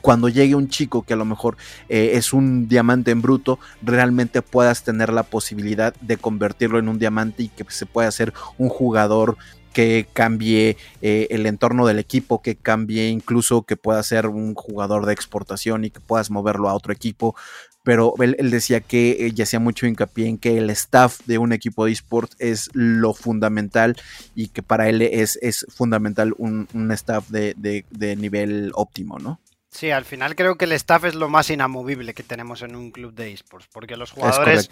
cuando llegue un chico que a lo mejor eh, es un diamante en bruto, realmente puedas tener la posibilidad de convertirlo en un diamante y que se pueda hacer un jugador que cambie eh, el entorno del equipo, que cambie incluso que pueda ser un jugador de exportación y que puedas moverlo a otro equipo. Pero él, decía que ya hacía mucho hincapié en que el staff de un equipo de eSport es lo fundamental y que para él es, es fundamental un, staff de, de nivel óptimo, ¿no? Sí, al final creo que el staff es lo más inamovible que tenemos en un club de esports, porque los jugadores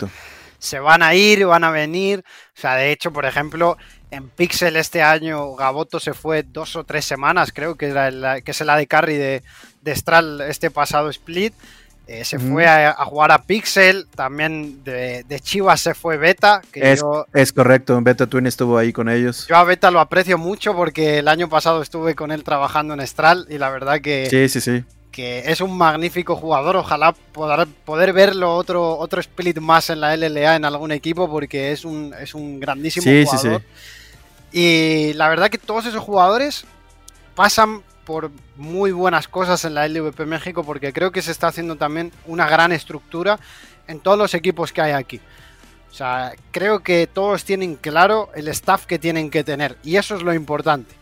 se van a ir, van a venir. O sea, de hecho, por ejemplo, en Pixel este año Gaboto se fue dos o tres semanas, creo que, era que es la de carry de, de Stral este pasado split. Eh, se fue a, jugar a Pixel, también de, Chivas se fue Beta. Que es, es, correcto, Beta Twin estuvo ahí con ellos. Yo a Beta lo aprecio mucho porque el año pasado estuve con él trabajando en Stral y la verdad que, sí, sí, sí. que es un magnífico jugador. Ojalá poder, poder verlo otro, otro split más en la LLA en algún equipo porque es un, es un grandísimo jugador. Y la verdad que todos esos jugadores pasan por muy buenas cosas en la LVP México porque creo que se está haciendo también una gran estructura en todos los equipos que hay aquí. O sea, creo que todos tienen claro el staff que tienen que tener y eso es lo importante.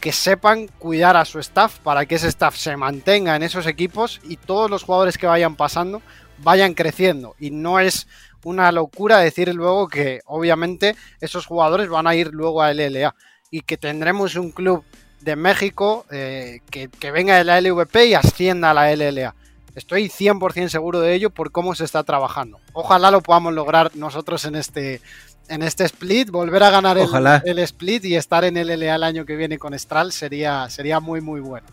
Que sepan cuidar a su staff para que ese staff se mantenga en esos equipos y todos los jugadores que vayan pasando vayan creciendo. Y no es una locura decir luego que obviamente esos jugadores van a ir luego a LLA y que tendremos un club de México eh, que, venga de la LVP y ascienda a la LLA. Estoy 100% seguro de ello por cómo se está trabajando. Ojalá lo podamos lograr nosotros en este, en este split, volver a ganar el, el, split y estar en LLA el año que viene con Stral sería, sería muy muy bueno.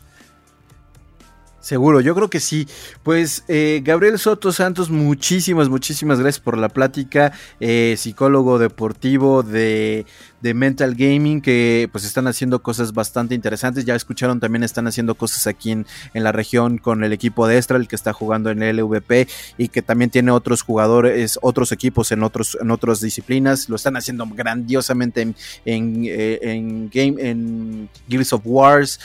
Seguro, yo creo que sí. Pues eh, Gabriel Soto Santos, muchísimas, muchísimas gracias por la plática. Eh, psicólogo deportivo de, de, Mental Gaming, que pues están haciendo cosas bastante interesantes. Ya escucharon, también están haciendo cosas aquí en, en la región con el equipo de Estral, que está jugando en el LVP y que también tiene otros jugadores, otros equipos en, otros, en otras disciplinas. Lo están haciendo grandiosamente en, en, eh, en Game, en Gears of Wars.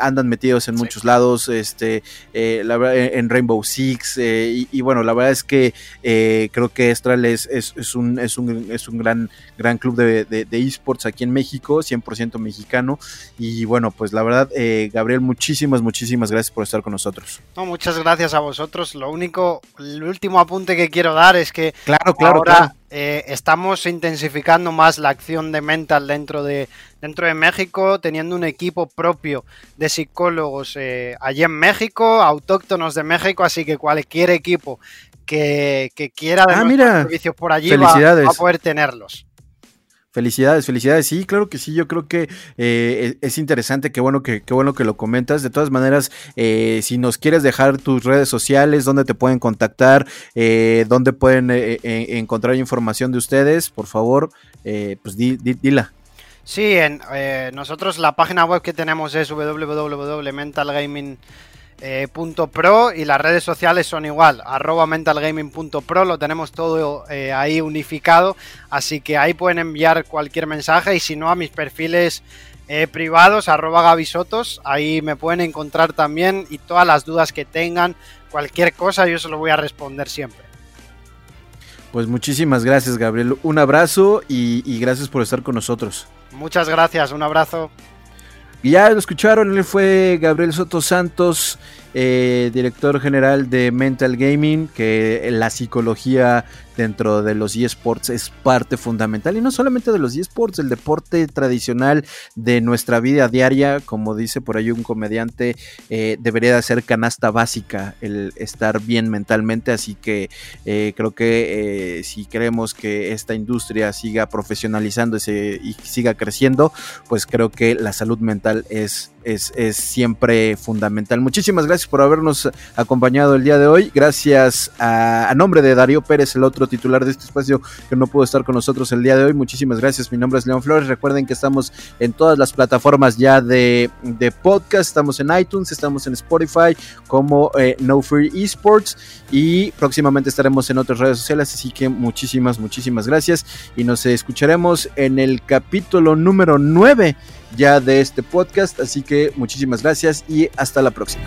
andan metidos en muchos lados. Este eh, la en Rainbow Six, eh, y, bueno, la verdad es que eh, creo que Estral es, es, un, es, un, es un gran, gran club de, de, esports aquí en México, 100% mexicano, y bueno, pues la verdad, Gabriel, muchísimas, muchísimas gracias por estar con nosotros. No, muchas gracias a vosotros, lo único, el último apunte que quiero dar es que claro, claro, ahora estamos intensificando más la acción de mental dentro de, dentro de México, teniendo un equipo propio de psicólogos eh, allí en México, autóctonos de México, así que cualquier equipo que, quiera ah, servicios por allí va, a poder tenerlos. Felicidades, felicidades. Sí, claro que sí. Yo creo que eh, es interesante. Qué bueno que, qué bueno que lo comentas. De todas maneras, eh, si nos quieres dejar tus redes sociales, dónde te pueden contactar, eh, dónde pueden encontrar información de ustedes, por favor, pues di, dila. Sí, en, eh, nosotros la página web que tenemos es www.mentalgaming.pro y las redes sociales son igual, arroba mentalgaming.pro, lo tenemos todo eh, ahí unificado, así que ahí pueden enviar cualquier mensaje y si no a mis perfiles eh, privados, arroba gavisotos, ahí me pueden encontrar también y todas las dudas que tengan, cualquier cosa yo se lo voy a responder siempre. Pues muchísimas gracias Gabriel, un abrazo y, y gracias por estar con nosotros. Muchas gracias, un abrazo. Y ya lo escucharon, él fue Gabriel Soto Santos, eh, director general de Mental Gaming, que la psicología dentro de los eSports es parte fundamental y no solamente de los eSports, el deporte tradicional de nuestra vida diaria, como dice por ahí un comediante, eh, debería de ser canasta básica el estar bien mentalmente, así que eh, creo que si queremos que esta industria siga profesionalizándose y siga creciendo, pues creo que la salud mental es es, es, siempre fundamental. Muchísimas gracias por habernos acompañado el día de hoy. Gracias a, nombre de Darío Pérez, el otro titular de este espacio que no pudo estar con nosotros el día de hoy. Muchísimas gracias. Mi nombre es León Flores. Recuerden que estamos en todas las plataformas ya de, de podcast. Estamos en iTunes, estamos en Spotify como eh, No Free Esports y próximamente estaremos en otras redes sociales. Así que muchísimas, muchísimas gracias y nos escucharemos en el capítulo número 9 ya de este podcast. Así que muchísimas gracias y hasta la próxima.